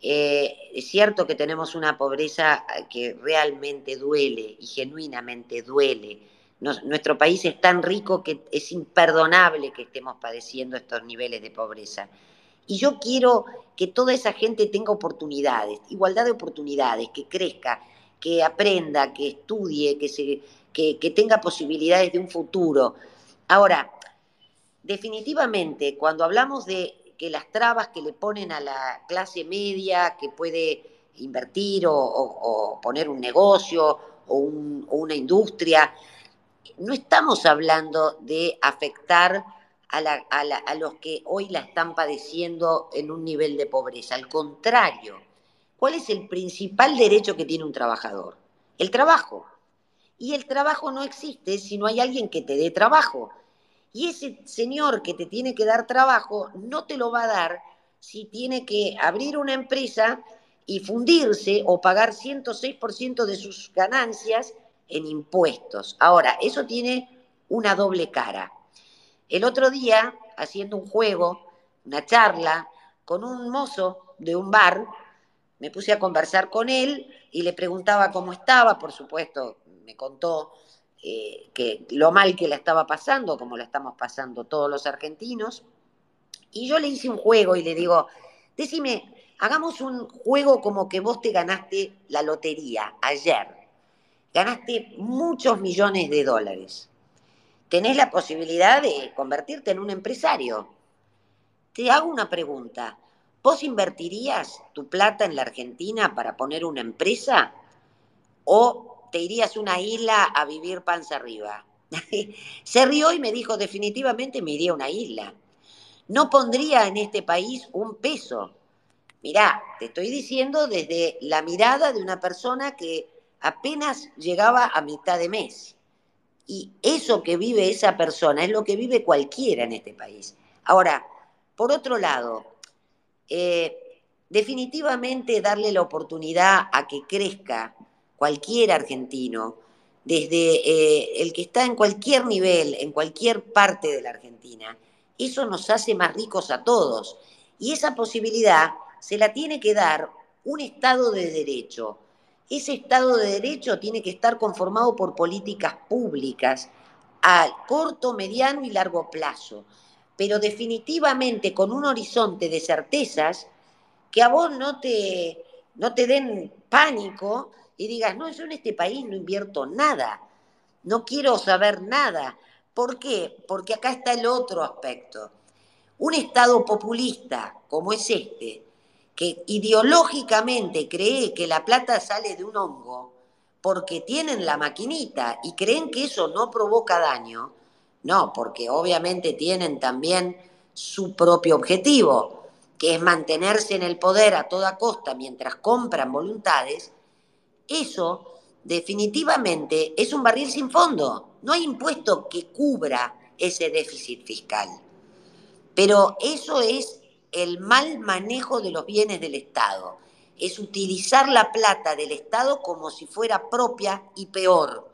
Eh, es cierto que tenemos una pobreza que realmente duele y genuinamente duele. nuestro país es tan rico que es imperdonable que estemos padeciendo estos niveles de pobreza. Y yo quiero que toda esa gente tenga oportunidades, igualdad de oportunidades, que crezca, que aprenda, que estudie, que tenga posibilidades de un futuro. Ahora, definitivamente, cuando hablamos de que las trabas que le ponen a la clase media que puede invertir o, poner un negocio o, una industria, no estamos hablando de afectar a, a, los que hoy la están padeciendo en un nivel de pobreza. Al contrario, ¿cuál es el principal derecho que tiene un trabajador? El trabajo. Y el trabajo no existe si no hay alguien que te dé trabajo. Y ese señor que te tiene que dar trabajo no te lo va a dar si tiene que abrir una empresa y fundirse o pagar 106% de sus ganancias en impuestos. Ahora, eso tiene una doble cara. El otro día, haciendo un juego, una charla con un mozo de un bar, me puse a conversar con él y le preguntaba cómo estaba, por supuesto, me contó eh, que lo mal que la estaba pasando, como la estamos pasando todos los argentinos. Y yo le hice un juego y le digo, decime, hagamos un juego como que vos te ganaste la lotería ayer. Ganaste muchos millones de dólares. Tenés la posibilidad de convertirte en un empresario. Te hago una pregunta. ¿Vos invertirías tu plata en la Argentina para poner una empresa? ¿O te irías a una isla a vivir panza arriba. Se rió y me dijo, definitivamente me iría a una isla. No pondría en este país un peso. Mirá, te estoy diciendo desde la mirada de una persona que apenas llegaba a mitad de mes. Y eso que vive esa persona es lo que vive cualquiera en este país. Ahora, por otro lado, eh, definitivamente darle la oportunidad a que crezca cualquier argentino, desde eh, el que está en cualquier nivel, en cualquier parte de la Argentina, eso nos hace más ricos a todos. Y esa posibilidad se la tiene que dar un Estado de Derecho. Ese Estado de Derecho tiene que estar conformado por políticas públicas a corto, mediano y largo plazo, pero definitivamente con un horizonte de certezas que a vos no te, no te den pánico y digas, no, yo en este país no invierto nada, no quiero saber nada. ¿Por qué? Porque acá está el otro aspecto. Un Estado populista como es este, que ideológicamente cree que la plata sale de un hongo porque tienen la maquinita y creen que eso no provoca daño, no, porque obviamente tienen también su propio objetivo, que es mantenerse en el poder a toda costa mientras compran voluntades, eso definitivamente es un barril sin fondo. No hay impuesto que cubra ese déficit fiscal. Pero eso es el mal manejo de los bienes del Estado. Es utilizar la plata del Estado como si fuera propia y peor.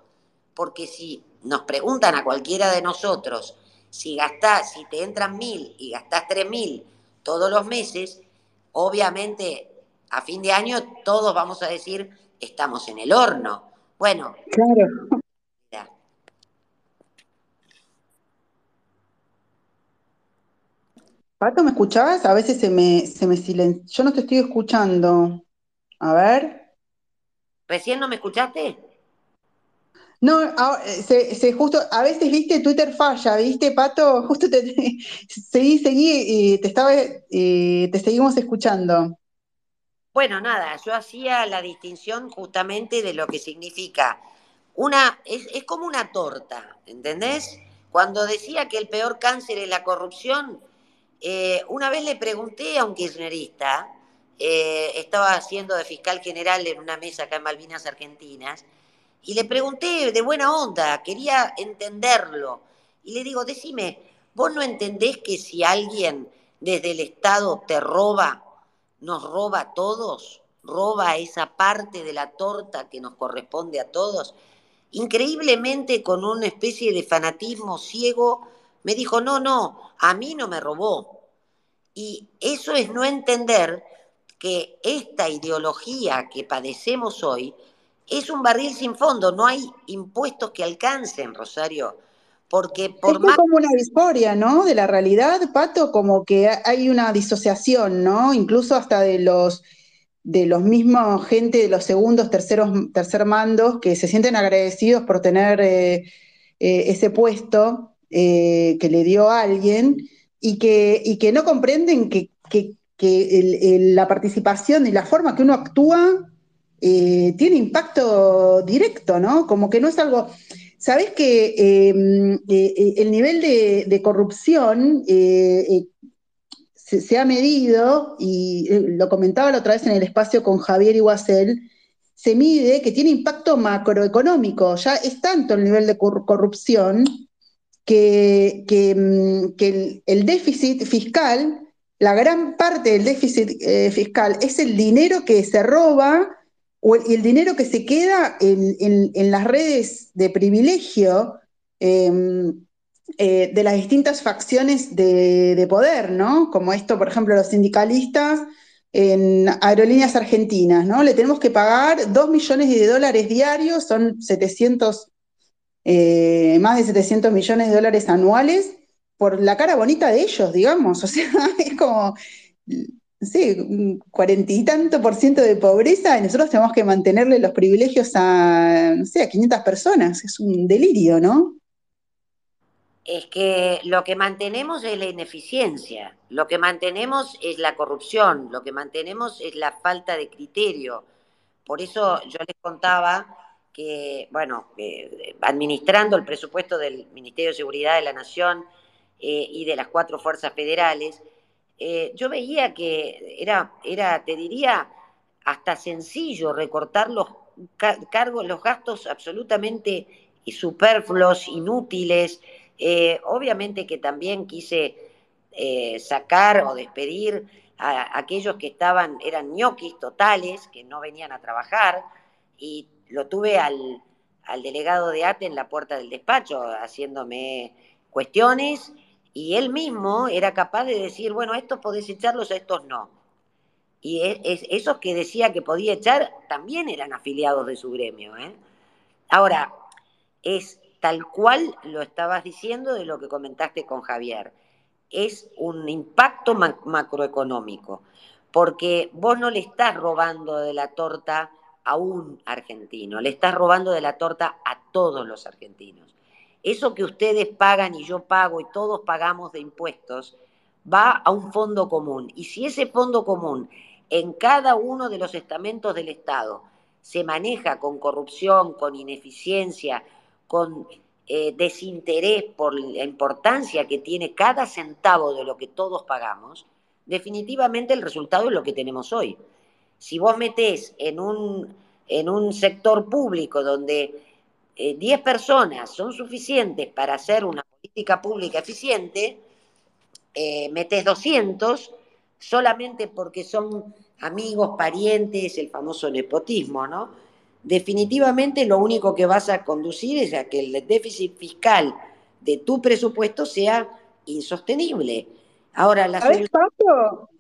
Porque si nos preguntan a cualquiera de nosotros si gastás, si te entran mil y gastás tres mil todos los meses, obviamente a fin de año todos vamos a decir estamos en el horno. Bueno, claro. Pato, ¿me escuchabas? A veces se me, se me silencia. Yo no te estoy escuchando. A ver. ¿Recién no me escuchaste? No, se, se, justo, a veces, viste, Twitter falla, viste, Pato, justo te, seguí, seguí, y te estaba, te seguimos escuchando. Bueno, nada, yo hacía la distinción justamente de lo que significa una, es, es como una torta, ¿entendés? Cuando decía que el peor cáncer es la corrupción, eh, una vez le pregunté a un kirchnerista, eh, estaba haciendo de fiscal general en una mesa acá en Malvinas Argentinas, y le pregunté de buena onda, quería entenderlo. Y le digo, decime, ¿vos no entendés que si alguien desde el Estado te roba, nos roba a todos? ¿Roba esa parte de la torta que nos corresponde a todos? Increíblemente, con una especie de fanatismo ciego, me dijo, no, no, a mí no me robó. Y eso es no entender que esta ideología que padecemos hoy es un barril sin fondo, no hay impuestos que alcancen, Rosario. Porque por es como una disforia, ¿no? De la realidad, Pato, como que hay una disociación, ¿no? Incluso hasta de los de los mismos gente de los segundos, terceros, tercer mandos que se sienten agradecidos por tener eh, eh, ese puesto eh, que le dio a alguien y que, y que no comprenden que, la participación y la forma que uno actúa tiene impacto directo, ¿no? Como que no es algo... Sabes que em, eh, el nivel de, corrupción se, ha medido, y lo comentaba la otra vez en el espacio con Javier Iguacel, se mide que tiene impacto macroeconómico. Ya es tanto el nivel de corrupción que, mm, el, déficit fiscal, la gran parte del déficit eh, fiscal es el dinero que se roba o el, dinero que se queda en, las redes de privilegio em, eh, de las distintas facciones de, poder, ¿no? Como esto, por ejemplo, los sindicalistas en aerolíneas argentinas, ¿no? Le tenemos que pagar 2 millones de dólares diarios, son 700 eh, más de 700 millones de dólares anuales por la cara bonita de ellos, digamos. O sea, es como, sí, cuarenta y tanto por ciento de pobreza y nosotros tenemos que mantenerle los privilegios a, no sé, a 500 personas. Es un delirio, ¿no? Es que lo que mantenemos es la ineficiencia, lo que mantenemos es la corrupción, lo que mantenemos es la falta de criterio. Por eso yo les contaba que, bueno, eh, administrando el presupuesto del Ministerio de Seguridad de la Nación eh, y de las cuatro fuerzas federales, eh, yo veía que era, era, te diría, hasta sencillo recortar los cargos, los gastos absolutamente superfluos, inútiles. Eh, obviamente que también quise eh, sacar o despedir a, aquellos que estaban, eran ñoquis totales, que no venían a trabajar, y lo tuve al, al delegado de ATE en la puerta del despacho haciéndome cuestiones y él mismo era capaz de decir, bueno, estos podés echarlos, a estos no. Y esos que decía que podía echar también eran afiliados de su gremio. ¿eh? Ahora, es tal cual lo estabas diciendo de lo que comentaste con Javier. Es un impacto macroeconómico, porque vos no le estás robando de la torta a un argentino, le estás robando de la torta a todos los argentinos. Eso que ustedes pagan y yo pago y todos pagamos de impuestos va a un fondo común. Y si ese fondo común en cada uno de los estamentos del Estado se maneja con corrupción, con ineficiencia, con eh, desinterés por la importancia que tiene cada centavo de lo que todos pagamos, definitivamente el resultado es lo que tenemos hoy. Si vos metés en un, en un sector público donde 10 eh, personas son suficientes para hacer una política pública eficiente, eh, metés 200 solamente porque son amigos, parientes, el famoso nepotismo, ¿no? Definitivamente lo único que vas a conducir es a que el déficit fiscal de tu presupuesto sea insostenible. Ahora, la ¿Sabes,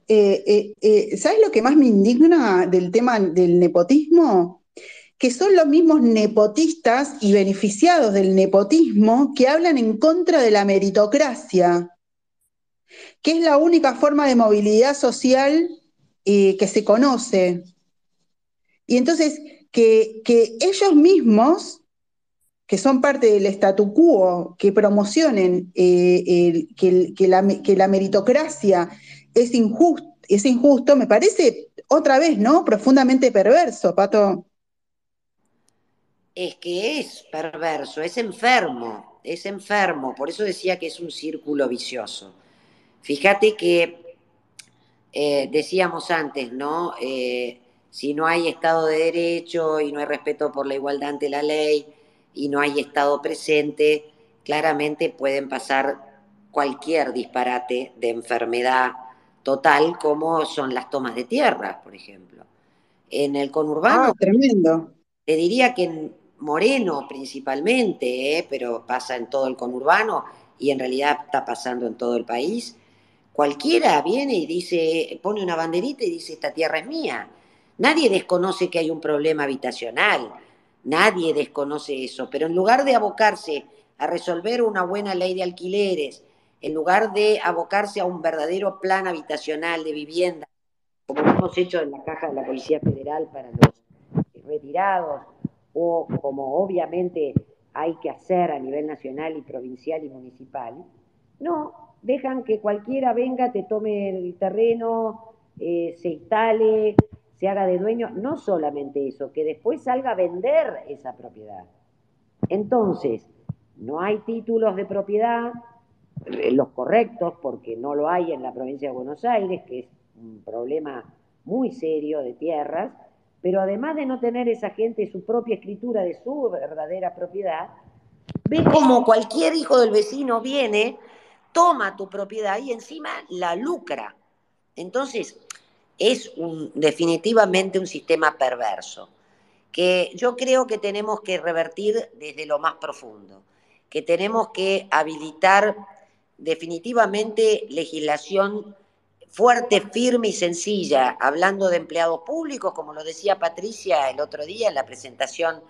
eh, eh, eh, ¿Sabes lo que más me indigna del tema del nepotismo? Que son los mismos nepotistas y beneficiados del nepotismo que hablan en contra de la meritocracia, que es la única forma de movilidad social que se conoce. Y entonces, que, ellos mismos que son parte del statu quo, que promocionen que, la, que, la, meritocracia es injusto, es injusto, me parece otra vez, ¿no? Profundamente perverso, Pato. Es que es perverso, es enfermo, es enfermo, por eso decía que es un círculo vicioso. Fíjate que eh, decíamos antes, ¿no? Eh, si no hay Estado de Derecho y no hay respeto por la igualdad ante la ley y no hay Estado presente, claramente pueden pasar cualquier disparate de enfermedad total como son las tomas de tierra, por ejemplo. En el conurbano, ah, tremendo. te diría que en Moreno principalmente, ¿eh? pero pasa en todo el conurbano y en realidad está pasando en todo el país. Cualquiera viene y dice, pone una banderita y dice, esta tierra es mía. Nadie desconoce que hay un problema habitacional, nadie desconoce eso, pero en lugar de abocarse a resolver una buena ley de alquileres, en lugar de abocarse a un verdadero plan habitacional de vivienda, como hemos hecho en la caja de la Policía Federal para los retirados, o como obviamente hay que hacer a nivel nacional y provincial y municipal, no, dejan que cualquiera venga, te tome el terreno, eh, se instale, se haga de dueño, no solamente eso, que después salga a vender esa propiedad. Entonces, no hay títulos de propiedad, eh, los correctos, porque no lo hay en la provincia de Buenos Aires, que es un problema muy serio de tierras, pero además de no tener esa gente su propia escritura de su verdadera propiedad, ve como cualquier hijo del vecino viene, toma tu propiedad y encima la lucra. Entonces, es un, definitivamente un sistema perverso, que yo creo que tenemos que revertir desde lo más profundo, que tenemos que habilitar definitivamente legislación fuerte, firme y sencilla, hablando de empleados públicos, como lo decía Patricia el otro día en la presentación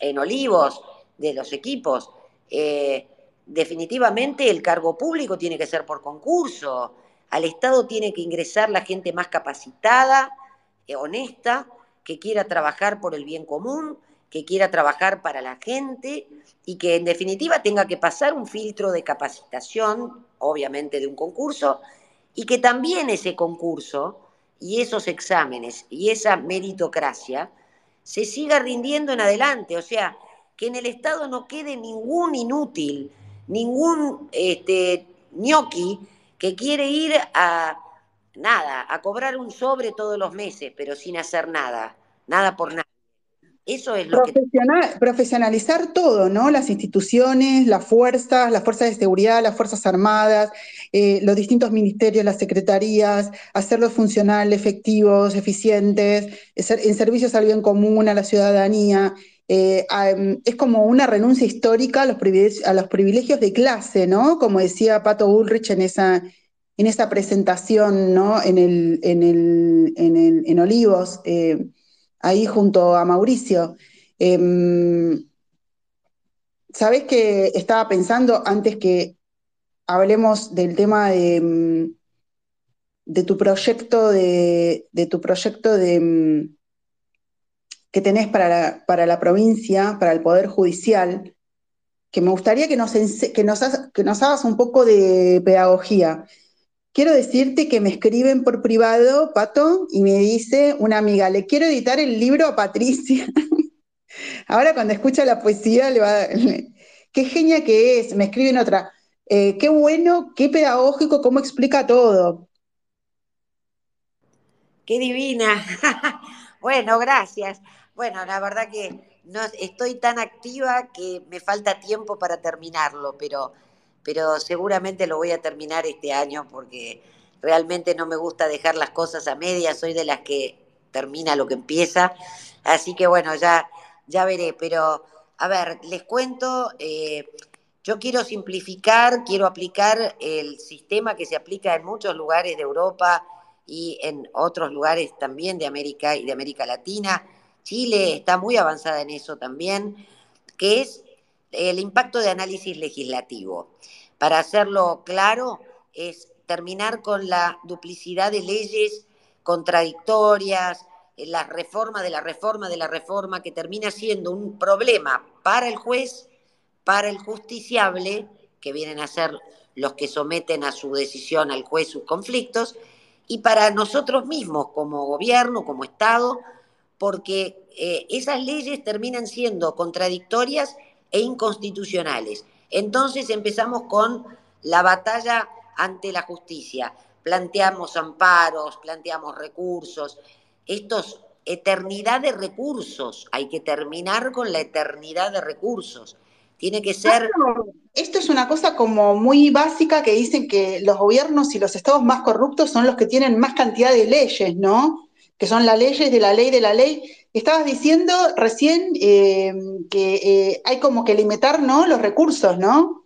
en Olivos de los equipos. Eh, definitivamente el cargo público tiene que ser por concurso, al Estado tiene que ingresar la gente más capacitada, eh, honesta, que quiera trabajar por el bien común, que quiera trabajar para la gente y que en definitiva tenga que pasar un filtro de capacitación, obviamente de un concurso, y que también ese concurso y esos exámenes y esa meritocracia se siga rindiendo en adelante, o sea, que en el Estado no quede ningún inútil, ningún este, ñoqui que quiere ir a nada, a cobrar un sobre todos los meses, pero sin hacer nada, nada por nada Eso es lo Profesional, que... Profesionalizar todo, ¿no? Las instituciones, las fuerzas, las fuerzas de seguridad, las fuerzas armadas, eh, los distintos ministerios, las secretarías, hacerlos funcionales, efectivos, eficientes, en servicios al bien común, a la ciudadanía. Eh, es como una renuncia histórica a los, privilegios de clase, ¿no? Como decía Pato Ulrich en esa, en esa presentación, ¿no? En, el, en, el, en Olivos. Eh, ahí junto a Mauricio. Eh, Sabés que estaba pensando antes que hablemos del tema de, em, tu proyecto de, de tu proyecto de em, que tenés para la, para la provincia, para el Poder Judicial, que me gustaría que nos, que nos, que nos hagas un poco de pedagogía. Quiero decirte que me escriben por privado, Pato, y me dice una amiga, le quiero editar el libro a Patricia. Ahora cuando escucha la poesía, le va, qué genia que es, me escriben otra, eh, qué bueno, qué pedagógico, cómo explica todo. Qué divina. bueno, gracias. Bueno, la verdad que no estoy tan activa que me falta tiempo para terminarlo, pero pero seguramente lo voy a terminar este año porque realmente no me gusta dejar las cosas a medias, soy de las que termina lo que empieza, así que bueno, ya, ya veré, pero a ver, les cuento, eh, yo quiero simplificar, quiero aplicar el sistema que se aplica en muchos lugares de Europa y en otros lugares también de América y de América Latina. Chile está muy avanzada en eso también, que es el impacto de análisis legislativo. Para hacerlo claro, es terminar con la duplicidad de leyes contradictorias, eh, la reforma de la reforma de la reforma, que termina siendo un problema para el juez, para el justiciable, que vienen a ser los que someten a su decisión al juez sus conflictos, y para nosotros mismos como gobierno, como Estado, porque eh, esas leyes terminan siendo contradictorias e inconstitucionales. Entonces empezamos con la batalla ante la justicia. Planteamos amparos, planteamos recursos. Estos eternidad de recursos, hay que terminar con la eternidad de recursos. Tiene que ser... Esto es una cosa como muy básica que dicen que los gobiernos y los estados más corruptos son los que tienen más cantidad de leyes, ¿no? Que son las leyes de la ley de la ley. Estabas diciendo recién eh, que eh, hay como que limitar ¿no? los recursos, ¿no?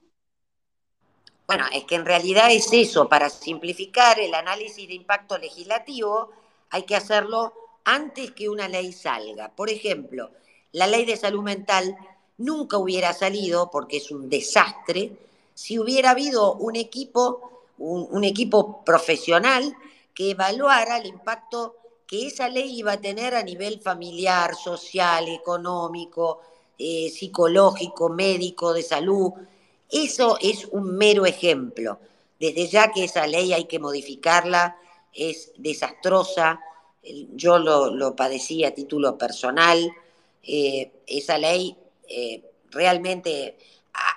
Bueno, es que en realidad es eso, para simplificar el análisis de impacto legislativo hay que hacerlo antes que una ley salga. Por ejemplo, la ley de salud mental nunca hubiera salido, porque es un desastre, si hubiera habido un equipo, un equipo profesional que evaluara el impacto que esa ley iba a tener a nivel familiar, social, económico, eh, psicológico, médico, de salud. Eso es un mero ejemplo. Desde ya que esa ley hay que modificarla, es desastrosa. Yo lo, padecí a título personal. Eh, esa ley eh, realmente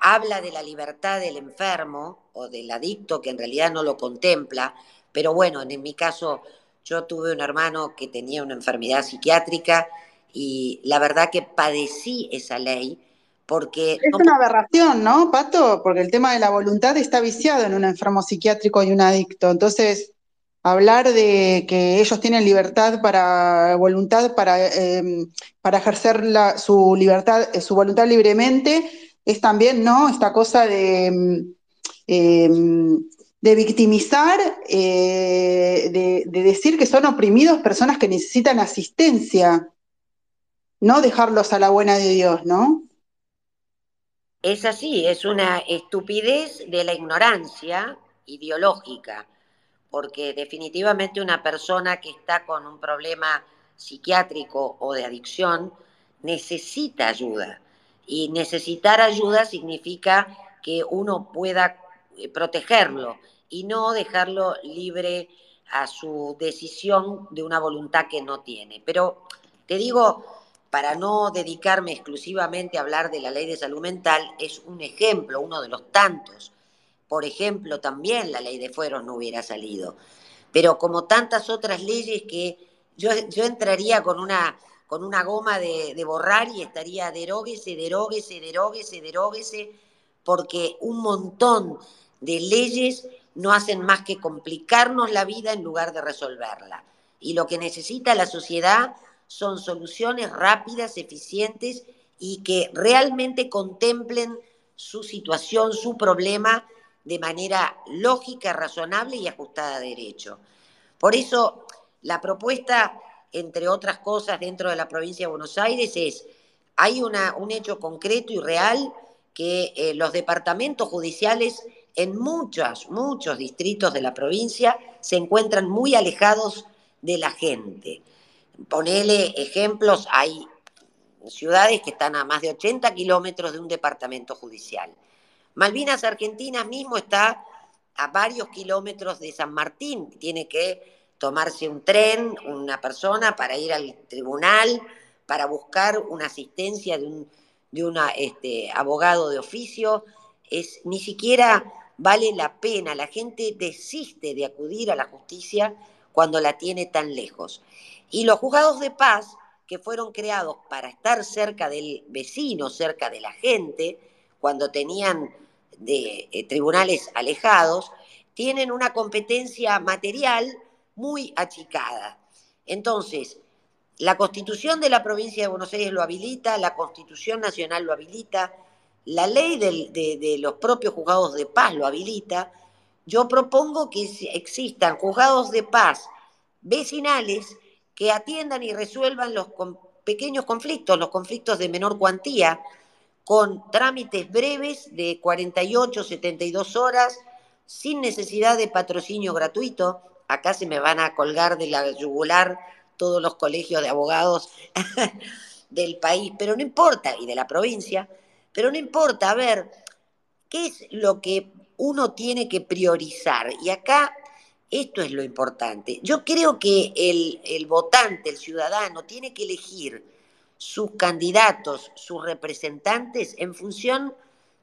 habla de la libertad del enfermo o del adicto, que en realidad no lo contempla, pero bueno, en mi caso yo tuve un hermano que tenía una enfermedad psiquiátrica y la verdad que padecí esa ley porque... Es una aberración, ¿no, Pato? Porque el tema de la voluntad está viciado en un enfermo psiquiátrico y un adicto. Entonces, hablar de que ellos tienen libertad para voluntad para, em, para ejercer su libertad, su voluntad libremente, es también, ¿no? Esta cosa de em, em, de victimizar, eh, de, decir que son oprimidos personas que necesitan asistencia, no dejarlos a la buena de Dios, ¿no? Es así, es una estupidez de la ignorancia ideológica, porque definitivamente una persona que está con un problema psiquiátrico o de adicción necesita ayuda. Y necesitar ayuda significa que uno pueda eh, protegerlo y no dejarlo libre a su decisión de una voluntad que no tiene. Pero te digo, para no dedicarme exclusivamente a hablar de la ley de salud mental, es un ejemplo, uno de los tantos. Por ejemplo, también la ley de fueros no hubiera salido. Pero como tantas otras leyes que yo, yo entraría con una, con una goma de, borrar y estaría deróguese, deróguese, deróguese, deróguese, porque un montón de leyes no hacen más que complicarnos la vida en lugar de resolverla. Y lo que necesita la sociedad son soluciones rápidas, eficientes y que realmente contemplen su situación, su problema de manera lógica, razonable y ajustada a derecho. Por eso, la propuesta, entre otras cosas, dentro de la provincia de Buenos Aires es, hay una, un hecho concreto y real que eh, los departamentos judiciales en muchos, muchos distritos de la provincia se encuentran muy alejados de la gente. Ponele ejemplos, hay ciudades que están a más de 80 kilómetros de un departamento judicial. Malvinas Argentinas mismo está a varios kilómetros de San Martín, tiene que tomarse un tren, una persona para ir al tribunal, para buscar una asistencia de un de este, abogado de oficio, es, ni siquiera vale la pena, la gente desiste de acudir a la justicia cuando la tiene tan lejos. Y los juzgados de paz, que fueron creados para estar cerca del vecino, cerca de la gente, cuando tenían de, eh, tribunales alejados, tienen una competencia material muy achicada. Entonces, la constitución de la provincia de Buenos Aires lo habilita, la constitución nacional lo habilita, la ley de, los propios juzgados de paz lo habilita. Yo propongo que existan juzgados de paz vecinales que atiendan y resuelvan los pequeños conflictos, los conflictos de menor cuantía, con trámites breves de 48, 72 horas, sin necesidad de patrocinio gratuito. Acá se me van a colgar de la yugular todos los colegios de abogados del país, pero no importa, y de la provincia, pero no importa, a ver, ¿qué es lo que uno tiene que priorizar? Y acá esto es lo importante. Yo creo que el, el votante, el ciudadano, tiene que elegir sus candidatos, sus representantes, en función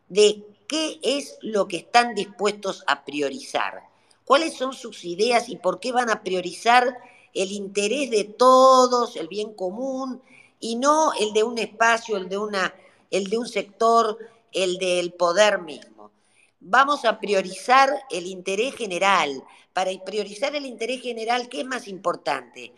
de qué es lo que están dispuestos a priorizar, cuáles son sus ideas y por qué van a priorizar el interés de todos, el bien común, y no el de un espacio, el de, una, el de un sector, el del poder mismo. Vamos a priorizar el interés general. Para priorizar el interés general, ¿qué es más importante?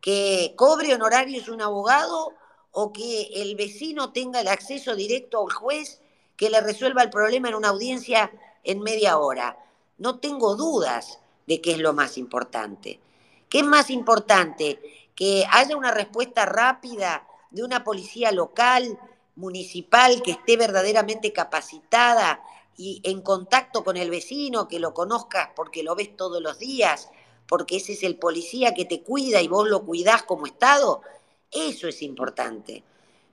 ¿Que cobre honorarios un abogado o que el vecino tenga el acceso directo al juez que le resuelva el problema en una audiencia en media hora? No tengo dudas de qué es lo más importante. ¿Qué es más importante? Que haya una respuesta rápida de una policía local, municipal, que esté verdaderamente capacitada y en contacto con el vecino, que lo conozcas porque lo ves todos los días, porque ese es el policía que te cuida y vos lo cuidás como Estado. Eso es importante.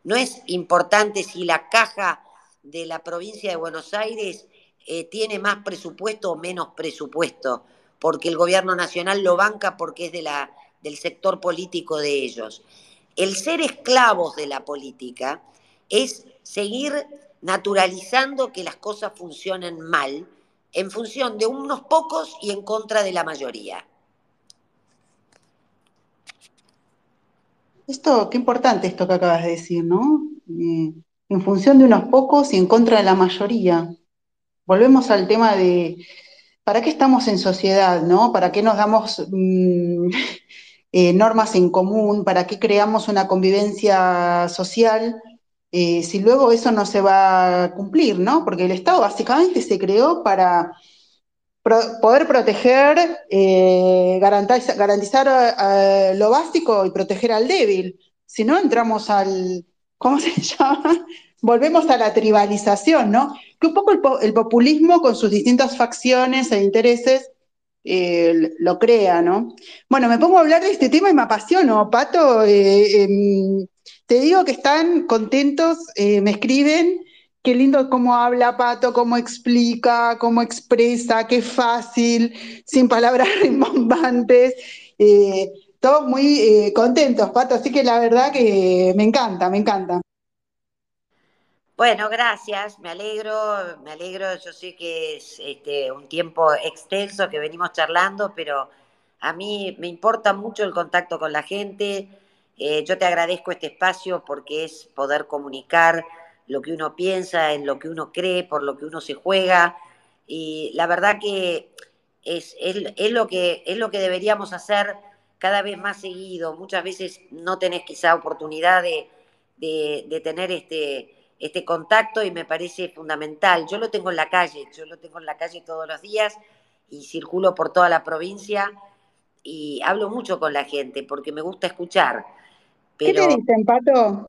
No es importante si la caja de la provincia de Buenos Aires eh, tiene más presupuesto o menos presupuesto porque el gobierno nacional lo banca porque es de la, del sector político de ellos. El ser esclavos de la política es seguir naturalizando que las cosas funcionen mal en función de unos pocos y en contra de la mayoría. Esto, qué importante esto que acabas de decir, ¿no? Eh, en función de unos pocos y en contra de la mayoría. Volvemos al tema de, ¿para qué estamos en sociedad, no? ¿Para qué nos damos mm, eh, normas en común? ¿Para qué creamos una convivencia social? Eh, si luego eso no se va a cumplir, ¿no? Porque el Estado básicamente se creó para poder proteger, eh, garantizar, garantizar lo básico y proteger al débil. Si no, entramos al, ¿cómo se llama? Volvemos a la tribalización, ¿no? que un poco el, populismo con sus distintas facciones e intereses eh, lo crea, ¿no? Bueno, me pongo a hablar de este tema y me apasiono, Pato. Eh, em, te digo que están contentos, eh, me escriben, qué lindo cómo habla Pato, cómo explica, cómo expresa, qué fácil, sin palabras rimbombantes. todos muy contentos, Pato, así que la verdad que me encanta, me encanta. Bueno, gracias, me alegro, me alegro, yo sé que es este, un tiempo extenso que venimos charlando, pero a mí me importa mucho el contacto con la gente, Eh, yo te agradezco este espacio porque es poder comunicar lo que uno piensa, en lo que uno cree, por lo que uno se juega. Y la verdad que es, es, lo, que, es lo que deberíamos hacer cada vez más seguido. Muchas veces no tenés quizá oportunidad de, de, tener este, este contacto y me parece fundamental. Yo lo tengo en la calle, yo lo tengo en la calle todos los días y circulo por toda la provincia y hablo mucho con la gente porque me gusta escuchar. ¿Qué te dicen, Pato?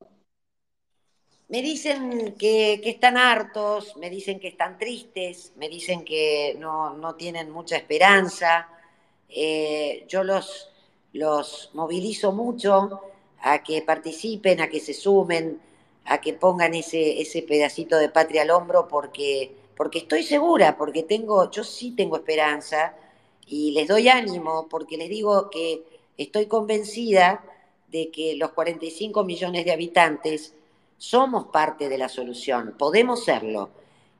Me dicen que, están hartos, me dicen que están tristes, me dicen que no, tienen mucha esperanza. Eh, yo los, los movilizo mucho a que participen, a que se sumen, a que pongan ese, ese pedacito de patria al hombro, porque, porque estoy segura, porque tengo, yo sí tengo esperanza y les doy ánimo, porque les digo que estoy convencida de que los 45 millones de habitantes somos parte de la solución, podemos serlo.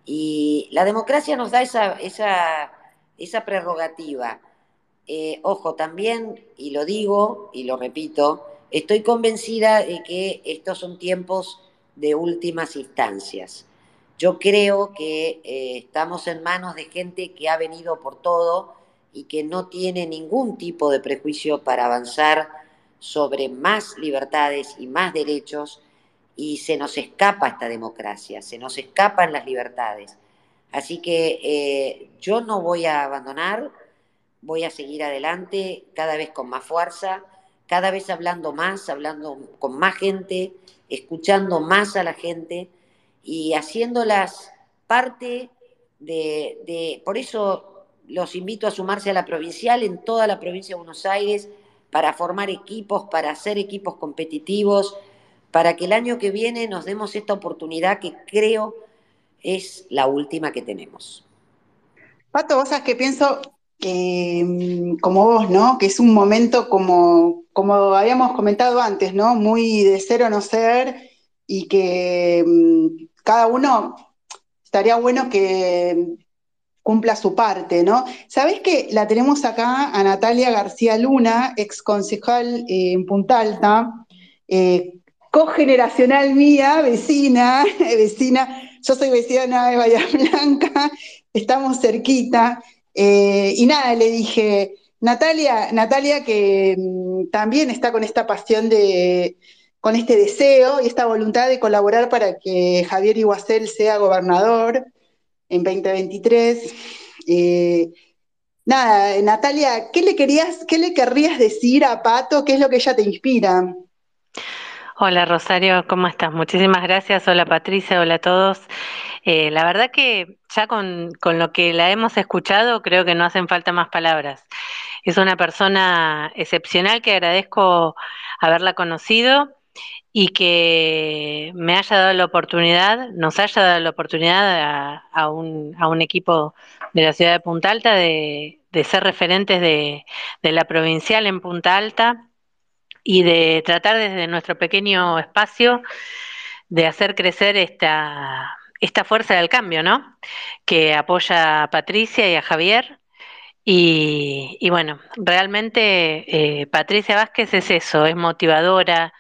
Y la democracia nos da esa, esa, esa prerrogativa. Eh, ojo, también, y lo digo y lo repito, estoy convencida de que estos son tiempos de últimas instancias. Yo creo que eh, estamos en manos de gente que ha venido por todo y que no tiene ningún tipo de prejuicio para avanzar sobre más libertades y más derechos y se nos escapa esta democracia, se nos escapan las libertades. Así que eh, yo no voy a abandonar, voy a seguir adelante cada vez con más fuerza, cada vez hablando más, hablando con más gente, escuchando más a la gente y haciéndolas parte de, de, por eso los invito a sumarse a la provincial en toda la provincia de Buenos Aires para formar equipos, para hacer equipos competitivos, para que el año que viene nos demos esta oportunidad que creo es la última que tenemos. Pato, vos sabes que pienso mm, como vos, ¿no? Que es un momento como, como habíamos comentado antes, ¿no? Muy de ser o no ser y que mm, cada uno estaría bueno que cumpla su parte, ¿no? Sabés que la tenemos acá a Natalia García Luna, ex concejal eh, en Punta Alta, eh, cogeneracional mía, vecina, vecina, yo soy vecina de Bahía Blanca, estamos cerquita, eh, y nada, le dije, Natalia, Natalia que mm, también está con esta pasión de, con este deseo y esta voluntad de colaborar para que Javier Iguacel sea gobernador en 2023. Eh, nada, Natalia, ¿qué le querías, qué le querrías decir a Pato? ¿Qué es lo que ella te inspira? Hola Rosario, ¿cómo estás? Muchísimas gracias. Hola Patricia, hola a todos. Eh, la verdad que ya con, lo que la hemos escuchado creo que no hacen falta más palabras. Es una persona excepcional que agradezco haberla conocido y que me haya dado la oportunidad, nos haya dado la oportunidad a, un, equipo de la ciudad de Punta Alta de, ser referentes de, la provincial en Punta Alta y de tratar desde nuestro pequeño espacio de hacer crecer esta, fuerza del cambio, ¿no? Que apoya a Patricia y a Javier. Y, bueno, realmente eh, Patricia Vázquez es eso, es motivadora,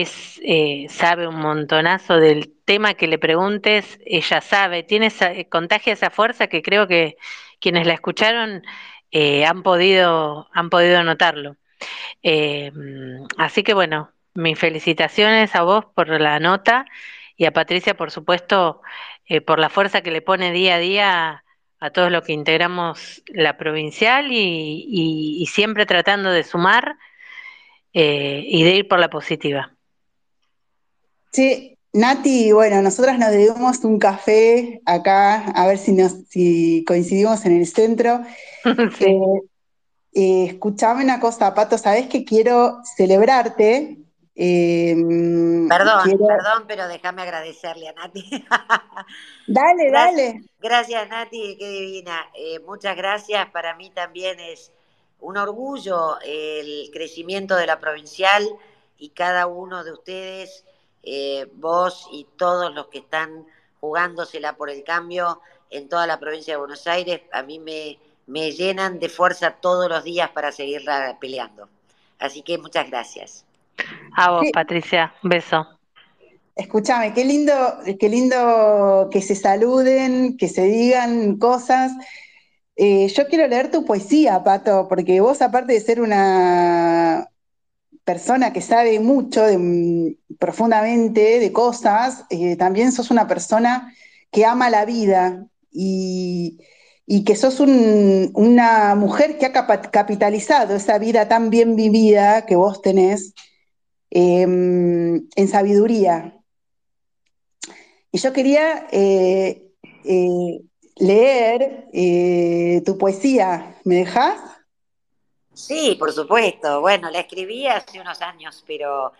es eh, sabe un montonazo del tema que le preguntes, ella sabe, tiene esa, contagia esa fuerza que creo que quienes la escucharon eh, han podido han podido notarlo. Eh, así que bueno, mis felicitaciones a vos por la nota y a Patricia, por supuesto, eh, por la fuerza que le pone día a día a todos los que integramos la provincial y, siempre tratando de sumar eh, y de ir por la positiva. Sí, Nati, bueno, nosotras nos debemos un café acá, a ver si, nos, si coincidimos en el centro. sí. Eh, escuchame una cosa, Pato, sabes que quiero celebrarte. Em, perdón, perdón, pero déjame agradecerle a Nati. dale, dale. Gracias, Nati, qué divina. Eh, muchas gracias. Para mí también es un orgullo el crecimiento de la provincial y cada uno de ustedes, eh, vos y todos los que están jugándosela por el cambio en toda la provincia de Buenos Aires. A mí me me llenan de fuerza todos los días para seguir peleando. Así que muchas gracias. A vos, Patricia, beso. Escúchame, qué lindo, qué lindo que se saluden, que se digan cosas. Eh, yo quiero leer tu poesía, Pato, porque vos, aparte de ser una persona que sabe mucho profundamente de cosas, eh, también sos una persona que ama la vida y, que sos una mujer que ha capitalizado esa vida tan bien vivida que vos tenés em, en sabiduría. Y yo quería eh, eh, leer tu poesía. ¿Me dejas? Sí, por supuesto. Bueno, la escribí hace unos años, pero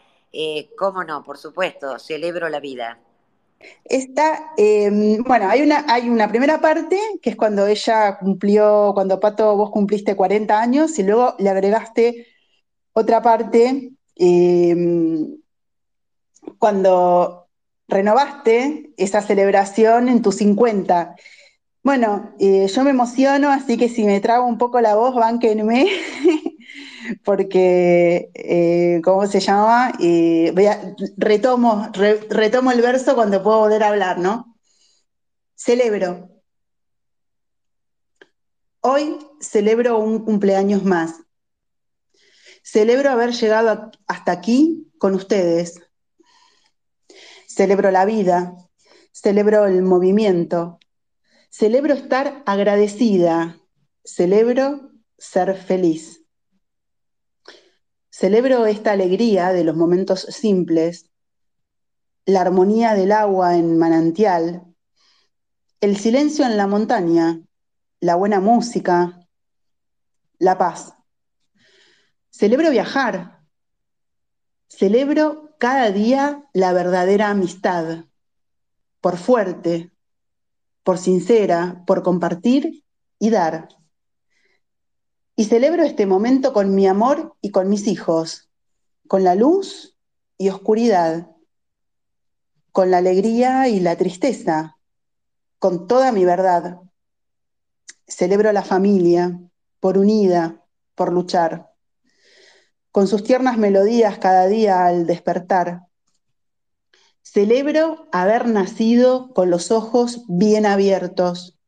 cómo no, por supuesto, celebro la vida. Esta, em, bueno, hay una, hay una primera parte que es cuando ella cumplió, cuando Pato vos cumpliste 40 años y luego le agregaste otra parte em, cuando renovaste esa celebración en tus 50. Bueno, eh, yo me emociono, así que si me trago un poco la voz, bánquenme, porque, eh, ¿cómo se llama? Eh, retomo, retomo el verso cuando puedo volver a hablar, ¿no? Celebro. Hoy celebro un cumpleaños más. Celebro haber llegado hasta aquí con ustedes, Celebro la vida, celebro el movimiento, celebro estar agradecida, celebro ser feliz. Celebro esta alegría de los momentos simples, la armonía del agua en manantial, el silencio en la montaña, la buena música, la paz. Celebro viajar, celebro cada día la verdadera amistad, por fuerte, por sincera, por compartir y dar. Y celebro este momento con mi amor y con mis hijos, con la luz y oscuridad, con la alegría y la tristeza, con toda mi verdad. Celebro la familia, por unida, por luchar con sus tiernas melodías cada día al despertar. Celebro haber nacido con los ojos bien abiertos,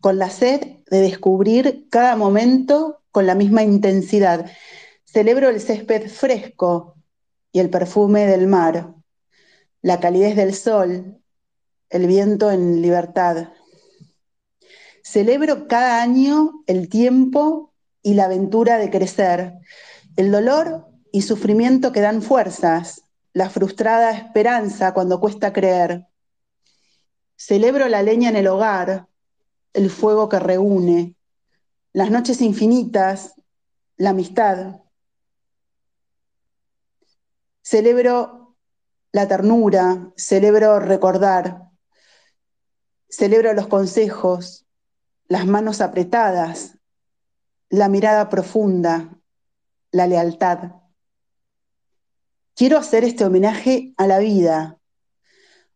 con la sed de descubrir cada momento con la misma intensidad. Celebro el césped fresco y el perfume del mar, la calidez del sol, el viento en libertad. Celebro cada año el tiempo y la aventura de crecer, el dolor y sufrimiento que dan fuerzas, la frustrada esperanza cuando cuesta creer. Celebro la leña en el hogar, el fuego que reúne, las noches infinitas, la amistad. Celebro la ternura, celebro recordar, celebro los consejos, las manos apretadas, la mirada profunda, la lealtad. Quiero hacer este homenaje a la vida,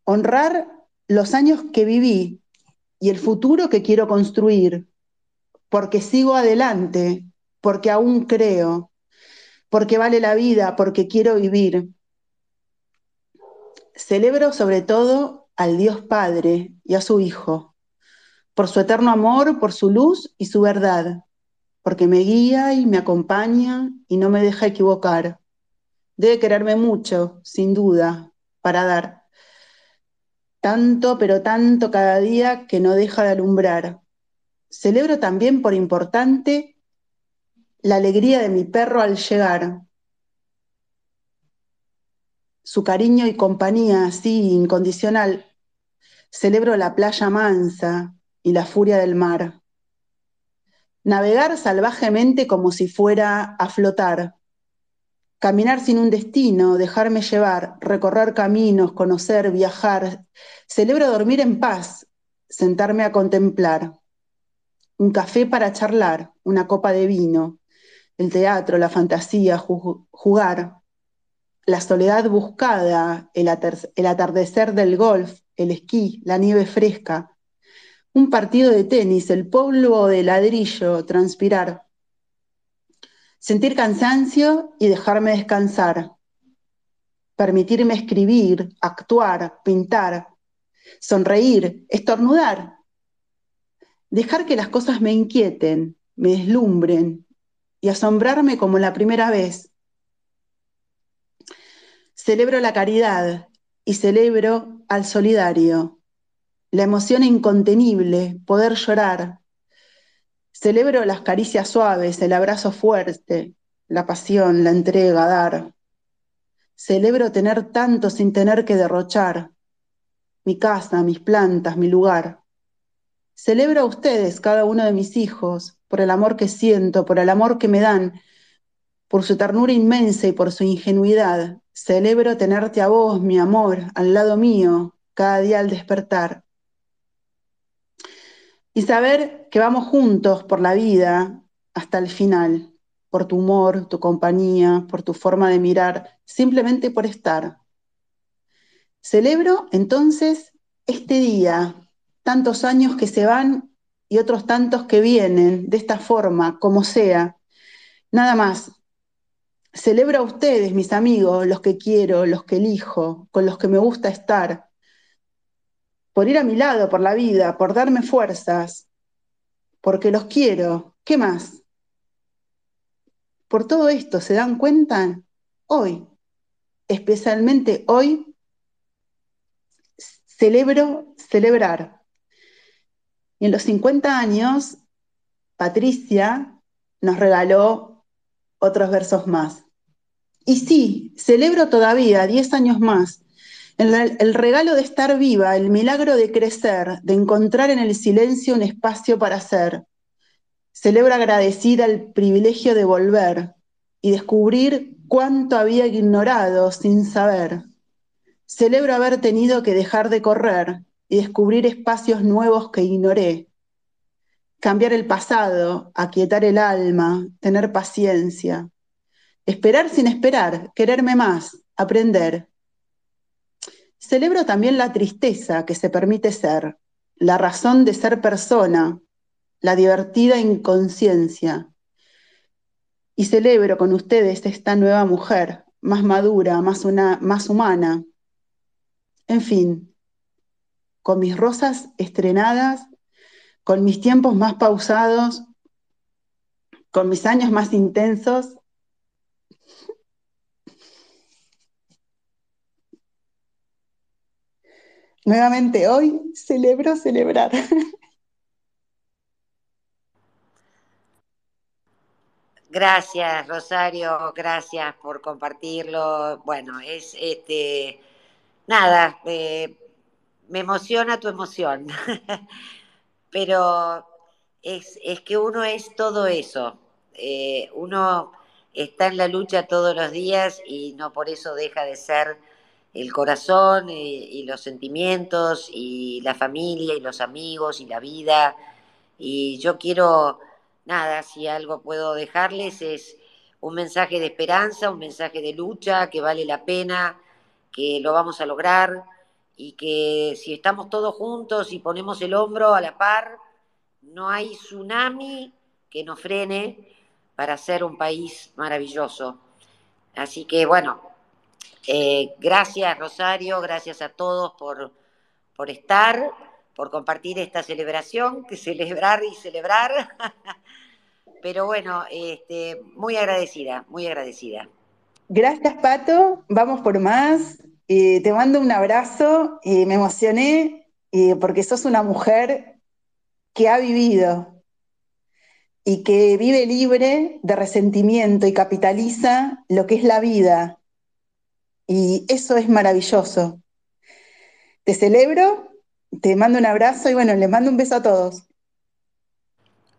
honrar los años que viví y el futuro que quiero construir, porque sigo adelante, porque aún creo, porque vale la vida, porque quiero vivir. Celebro sobre todo al Dios Padre y a su Hijo, por su eterno amor, por su luz y su verdad, porque me guía y me acompaña y no me deja equivocar. Debe quererme mucho, sin duda, para dar. Tanto, pero tanto cada día que no deja de alumbrar. Celebro también por importante la alegría de mi perro al llegar. Su cariño y compañía así incondicional. Celebro la playa mansa y la furia del mar navegar salvajemente como si fuera a flotar, caminar sin un destino, dejarme llevar, recorrer caminos, conocer, viajar. Celebro dormir en paz, sentarme a contemplar. Un café para charlar, una copa de vino, el teatro, la fantasía, jugar, la soledad buscada, el atardecer del golf, el esquí, la nieve fresca, un partido de tenis, el polvo de ladrillo, transpirar, sentir cansancio y dejarme descansar, permitirme escribir, actuar, pintar, sonreír, estornudar, dejar que las cosas me inquieten, me deslumbren y asombrarme como la primera vez. Celebro la caridad y celebro al solidario, la emoción incontenible, poder llorar. Celebro las caricias suaves, el abrazo fuerte, la pasión, la entrega, dar. Celebro tener tanto sin tener que derrochar. Mi casa, mis plantas, mi lugar. Celebro a ustedes, cada uno de mis hijos, por el amor que siento, por el amor que me dan, por su ternura inmensa y por su ingenuidad. Celebro tenerte a vos, mi amor, al lado mío, cada día al despertar. Y saber que vamos juntos por la vida hasta el final, por tu humor, tu compañía, por tu forma de mirar, simplemente por estar. Celebro entonces este día, tantos años que se van y otros tantos que vienen, de esta forma, como sea. Nada más. Celebro a ustedes, mis amigos, los que quiero, los que elijo, con los que me gusta estar, por ir a mi lado por la vida, por darme fuerzas, porque los quiero. ¿Qué más? Por todo esto, ¿se dan cuenta? Hoy, especialmente hoy, celebro celebrar. Y en los 50 años, Patricia nos regaló otros versos más. Y sí, celebro todavía, 10 años más, el, regalo de estar viva, el milagro de crecer, de encontrar en el silencio un espacio para ser, Celebro agradecida el privilegio de volver y descubrir cuánto había ignorado sin saber. Celebro haber tenido que dejar de correr y descubrir espacios nuevos que ignoré. Cambiar el pasado, aquietar el alma, tener paciencia. Esperar sin esperar, quererme más, aprender. Celebro también la tristeza que se permite ser, la razón de ser persona, la divertida inconsciencia. Y celebro con ustedes esta nueva mujer, más madura, más, una, más humana. En fin, con mis rosas estrenadas, con mis tiempos más pausados, con mis años más intensos. Nuevamente hoy celebro celebrar. Gracias, Rosario, gracias por compartirlo. Bueno, es este, nada, eh, me emociona tu emoción, pero es, es, que uno es todo eso. Eh, uno está en la lucha todos los días y no por eso deja de ser el corazón y, y los sentimientos y la familia y los amigos y la vida. Y yo quiero nada, si algo puedo dejarles es un mensaje de esperanza, un mensaje de lucha, que vale la pena, que lo vamos a lograr y que si estamos todos juntos y ponemos el hombro a la par, no hay tsunami que nos frene para ser un país maravilloso. Así que bueno, eh, gracias Rosario, gracias a todos por, por estar por compartir esta celebración, que celebrar y celebrar. Pero bueno, este, muy agradecida, muy agradecida. Gracias, Pato. Vamos por más. Eh, te mando un abrazo. y me emocioné eh, porque sos una mujer que ha vivido y que vive libre de resentimiento y capitaliza lo que es la vida. Y eso es maravilloso. Te celebro te mando un abrazo y bueno, les mando un beso a todos.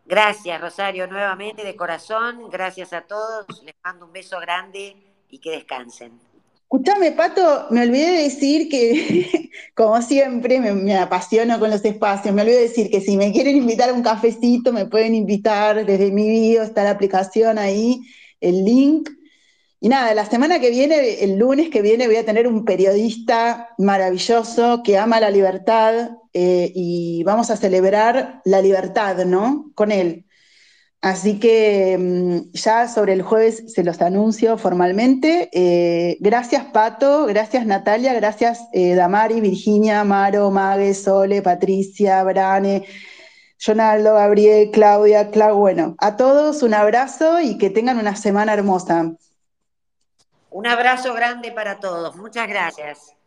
Gracias, Rosario, nuevamente de corazón. Gracias a todos. Les mando un beso grande y que descansen. Escuchame, Pato, me olvidé de decir que, como siempre, me, me, apasiono con los espacios. Me olvidé de decir que si me quieren invitar a un cafecito, me pueden invitar desde mi bio, está la aplicación ahí, el link. Y nada, la semana que viene, el lunes que viene, voy a tener un periodista maravilloso que ama la libertad eh, y vamos a celebrar la libertad, ¿no? Con él. Así que mm, ya sobre el jueves se los anuncio formalmente. Eh, gracias Pato, gracias Natalia, gracias eh, Damari, Virginia, Maro, Mague, Sole, Patricia, Brane, Jonaldo, Gabriel, Claudia, Clau. Bueno, a todos un abrazo y que tengan una semana hermosa. Un abrazo grande para todos. Muchas gracias.